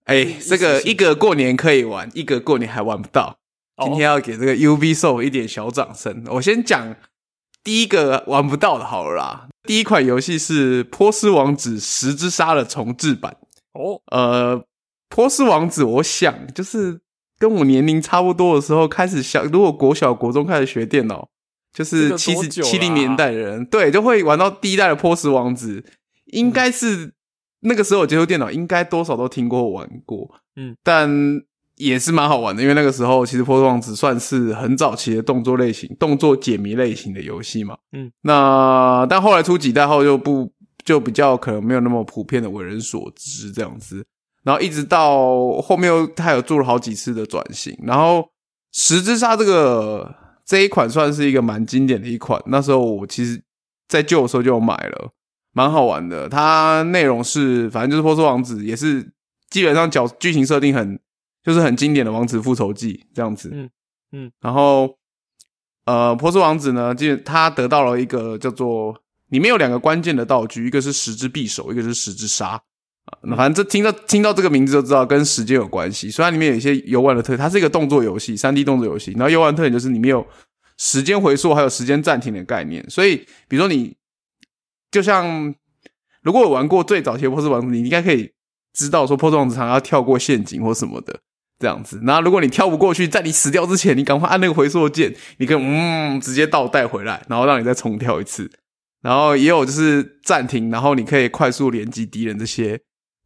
哎，这个一个过年可以玩，一个过年还玩不到。今天要给这个 Ubisoft 一点小掌声。我先讲第一个玩不到的好了啦。第一款游戏是《波斯王子：十之杀》的重置版。哦，呃，《波斯王子》，我想就是跟我年龄差不多的时候开始想，如果国小、国中开始学电脑。就是七十七零年代的人，对，就会玩到第一代的波斯王子，应该是那个时候接触电脑，应该多少都听过玩过，嗯，但也是蛮好玩的，因为那个时候其实波斯王子算是很早期的动作类型、动作解谜类型的游戏嘛，嗯，那但后来出几代后就不就比较可能没有那么普遍的为人所知这样子。然后一直到后面又他有做了好几次的转型，然后十之杀这个这一款算是一个蛮经典的一款。那时候我其实，在旧的时候就买了，蛮好玩的。它内容是反正就是波斯王子，也是基本上角剧情设定很就是很经典的王子复仇记这样子。嗯嗯。然后呃，波斯王子呢，就他得到了一个叫做里面有两个关键的道具，一个是十之匕首，一个是十之杀。那反正这听到听到这个名字就知道跟时间有关系。虽然里面有一些游玩的特，它是一个动作游戏，三 D 动作游戏。然后游玩特点就是里面有时间回溯，还有时间暂停的概念。所以，比如说你就像如果我玩过最早期波斯王子，你应该可以知道说波斯王子常常要跳过陷阱或什么的这样子。那如果你跳不过去，在你死掉之前，你赶快按那个回溯键，你可以嗯直接倒带回来，然后让你再重跳一次。然后也有就是暂停，然后你可以快速连击敌人这些。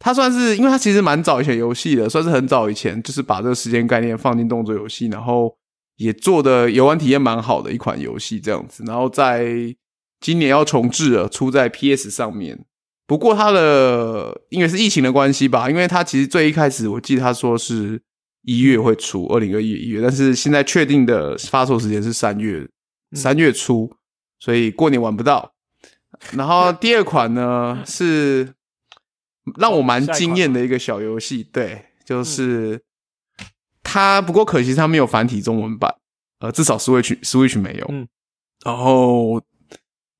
它算是，因为它其实蛮早以前游戏的，算是很早以前，就是把这个时间概念放进动作游戏，然后也做的游玩体验蛮好的一款游戏这样子。然后在今年要重置了，出在 PS 上面。不过它的因为是疫情的关系吧，因为它其实最一开始我记得他说是一月会出，二零二一一月，但是现在确定的发售时间是三月三月初，所以过年玩不到。然后第二款呢是。让我蛮惊艳的一个小游戏，对，就是它。不过可惜它没有繁体中文版，呃，至少 Switch Switch 没有。嗯，然后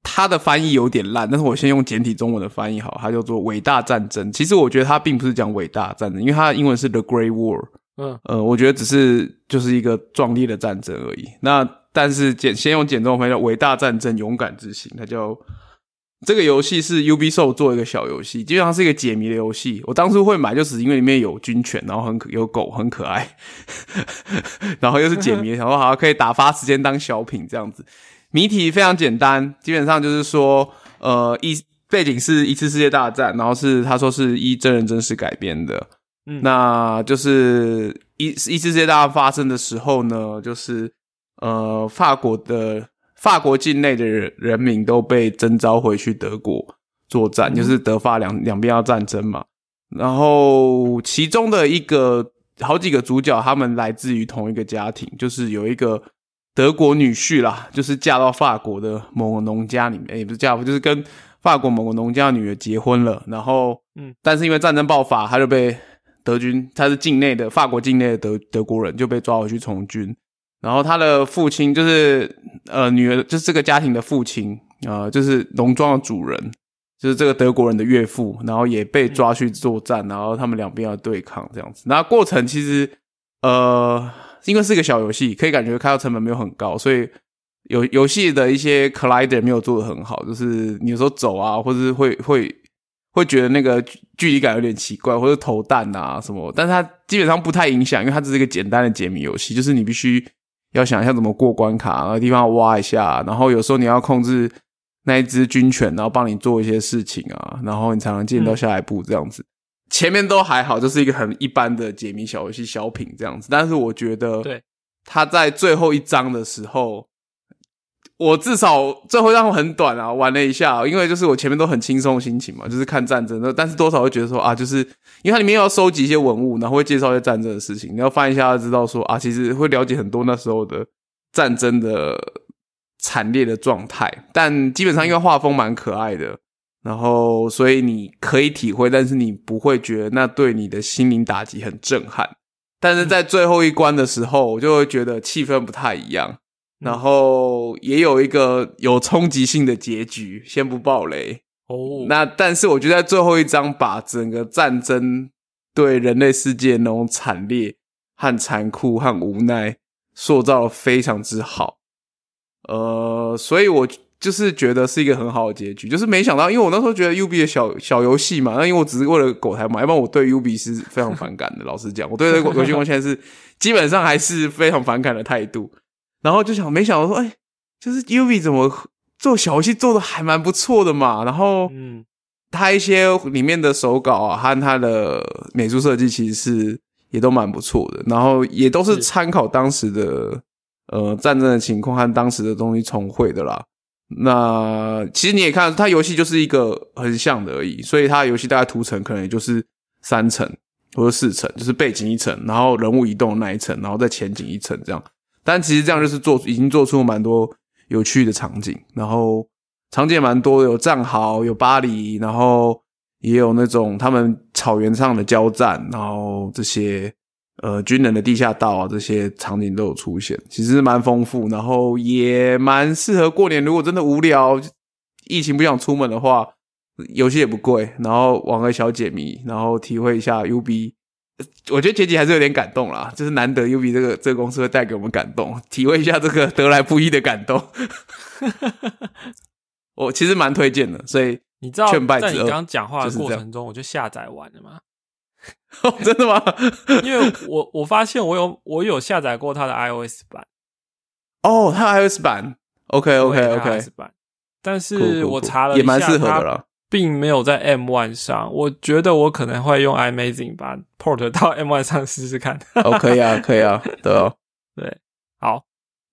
它的翻译有点烂，但是我先用简体中文的翻译好，它叫做《伟大战争》。其实我觉得它并不是讲伟大战争，因为它的英文是 The Great War。嗯，呃，我觉得只是就是一个壮丽的战争而已。那但是简先用简中文翻译叫《伟大战争：勇敢之行》，它叫。这个游戏是 Ubisoft 做一个小游戏，基本上是一个解谜的游戏。我当初会买，就是因为里面有军犬，然后很可有狗，很可爱，然后又是解谜，然后好像可以打发时间当小品这样子。谜题非常简单，基本上就是说，呃，一背景是一次世界大战，然后是他说是一真人真事改编的。嗯，那就是一一次世界大战发生的时候呢，就是呃法国的。法国境内的人人民都被征召回去德国作战，就是德法两两边要战争嘛。然后其中的一个好几个主角，他们来自于同一个家庭，就是有一个德国女婿啦，就是嫁到法国的某个农家里面，也不是嫁，就是跟法国某个农家女儿结婚了。然后，嗯，但是因为战争爆发，他就被德军，他是境内的法国境内的德德国人，就被抓回去从军。然后他的父亲就是呃女儿，就是这个家庭的父亲啊，就是农庄的主人，就是这个德国人的岳父，然后也被抓去作战，然后他们两边要对抗这样子。那过程其实呃，因为是个小游戏，可以感觉开发成本没有很高，所以游游戏的一些 collider 没有做的很好，就是你有时候走啊，或者是会会 会觉得那个距离感有点奇怪，或者投弹啊什么，但是它基本上不太影响，因为它只是一个简单的解谜游戏，就是你必须。要想一下怎么过关卡，那地方挖一下，然后有时候你要控制那一只军犬，然后帮你做一些事情啊，然后你才能进到下一步这样子。前面都还好，就是一个很一般的解谜小游戏小品这样子。但是我觉得，对，他在最后一章的时候。我至少最后一章很短啊，玩了一下，因为就是我前面都很轻松心情嘛，就是看战争的，但是多少会觉得说啊，就是因为它里面要收集一些文物，然后会介绍一些战争的事情，你要翻一下，知道说啊，其实会了解很多那时候的战争的惨烈的状态，但基本上因为画风蛮可爱的，然后所以你可以体会，但是你不会觉得那对你的心灵打击很震撼，但是在最后一关的时候，我就会觉得气氛不太一样。然后也有一个有冲击性的结局，先不爆雷哦。那但是我觉得在最后一章把整个战争对人类世界那种惨烈和残酷和无奈塑造的非常之好。呃，所以我就是觉得是一个很好的结局。就是没想到，因为我那时候觉得 U B 的小小游戏嘛，那因为我只是为了狗台嘛，要不然我对 U B 是非常反感的。老实讲，我对这个游戏目前是基本上还是非常反感的态度。然后就想，没想到说，哎，就是 UV 怎么做小游戏做的还蛮不错的嘛。然后，嗯，他一些里面的手稿啊和他的美术设计其实是也都蛮不错的。然后也都是参考当时的呃战争的情况和当时的东西重绘的啦。那其实你也看，它游戏就是一个很像的而已，所以它游戏大概图层可能也就是三层或者四层，就是背景一层，然后人物移动那一层，然后再前景一层这样。但其实这样就是做已经做出蛮多有趣的场景，然后场景蛮多，有战壕，有巴黎，然后也有那种他们草原上的交战，然后这些。呃，军人的地下道啊，这些场景都有出现，其实蛮丰富，然后也蛮适合过年。如果真的无聊，疫情不想出门的话，游戏也不贵，然后玩个小解谜，然后体会一下 UB。我觉得结局还是有点感动啦，就是难得 UB 这个这个公司会带给我们感动，体会一下这个得来不易的感动。我其实蛮推荐的，所以 你知道，在你刚刚讲话的过程中，我就下载完了吗？真的吗？因为我我发现我有我有下载过它的 iOS 版。哦，它 iOS 版，OK OK OK 版。但是我查了也蛮适合的了，并没有在 M One 上。我觉得我可能会用 iMazing 把 port 到 M One 上试试看。哦，可以啊，可以啊，对哦，对，好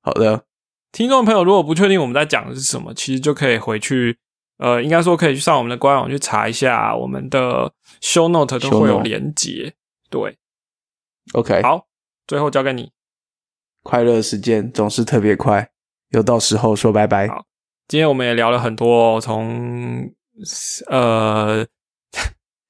好的。听众朋友，如果不确定我们在讲的是什么，其实就可以回去。呃，应该说可以去上我们的官网去查一下，我们的 show note 都会有连接。对，OK，好，最后交给你。快乐时间总是特别快，又到时候说拜拜。好，今天我们也聊了很多，从呃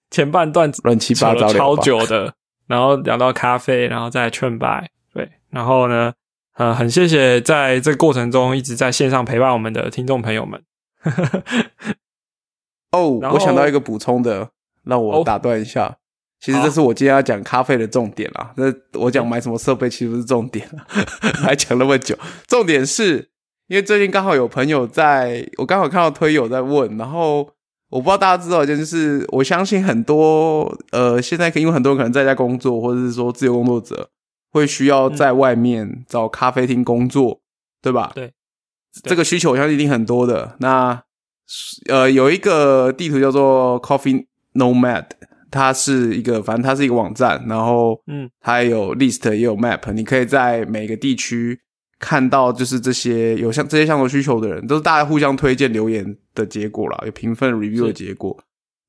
前半段乱七八糟超久的，然后聊到咖啡，然后再劝白。对，然后呢，呃，很谢谢在这个过程中一直在线上陪伴我们的听众朋友们。哦，我想到一个补充的，让我打断一下。其实这是我今天要讲咖啡的重点啦。那我讲买什么设备其实不是重点 还讲那么久。重点是因为最近刚好有朋友在，我刚好看到推友在问，然后我不知道大家知道一件事，是我相信很多呃，现在因为很多人可能在家工作，或者是说自由工作者会需要在外面找咖啡厅工作，对吧？对。这个需求我相信一定很多的。那呃，有一个地图叫做 Coffee Nomad，它是一个，反正它是一个网站。然后，嗯，它有 list 也有 map，你可以在每个地区看到，就是这些有像这些相同需求的人，都是大家互相推荐留言的结果啦，有评分 review 的结果。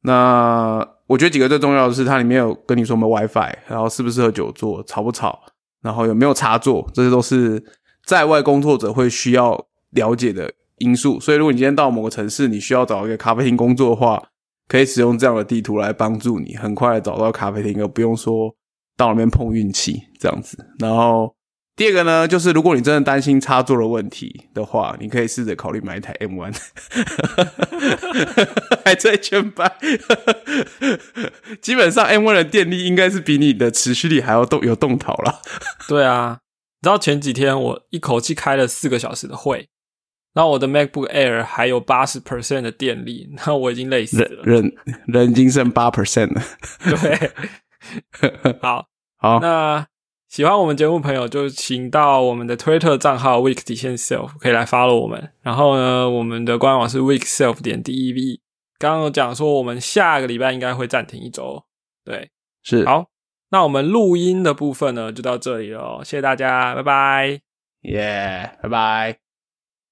那我觉得几个最重要的是，它里面有跟你说没 WiFi，然后适不适合久坐，吵不吵，然后有没有插座，这些都是在外工作者会需要。了解的因素，所以如果你今天到某个城市，你需要找一个咖啡厅工作的话，可以使用这样的地图来帮助你很快的找到咖啡厅，而不用说到那边碰运气这样子。然后第二个呢，就是如果你真的担心插座的问题的话，你可以试着考虑买一台 M One，还在圈摆。基本上 M One 的电力应该是比你的持续力还要动有动头了。对啊，你知道前几天我一口气开了四个小时的会。然后我的 MacBook Air 还有八十 percent 的电力，那我已经累死了，人人已经剩八 percent 了。对，好，好，那喜欢我们节目朋友就请到我们的 Twitter 账号 Week 底线 Self 可以来 follow 我们。然后呢，我们的官网是 Week Self 点 dev。刚刚有讲说我们下个礼拜应该会暂停一周，对，是好。那我们录音的部分呢就到这里了，谢谢大家，拜拜，耶，拜拜。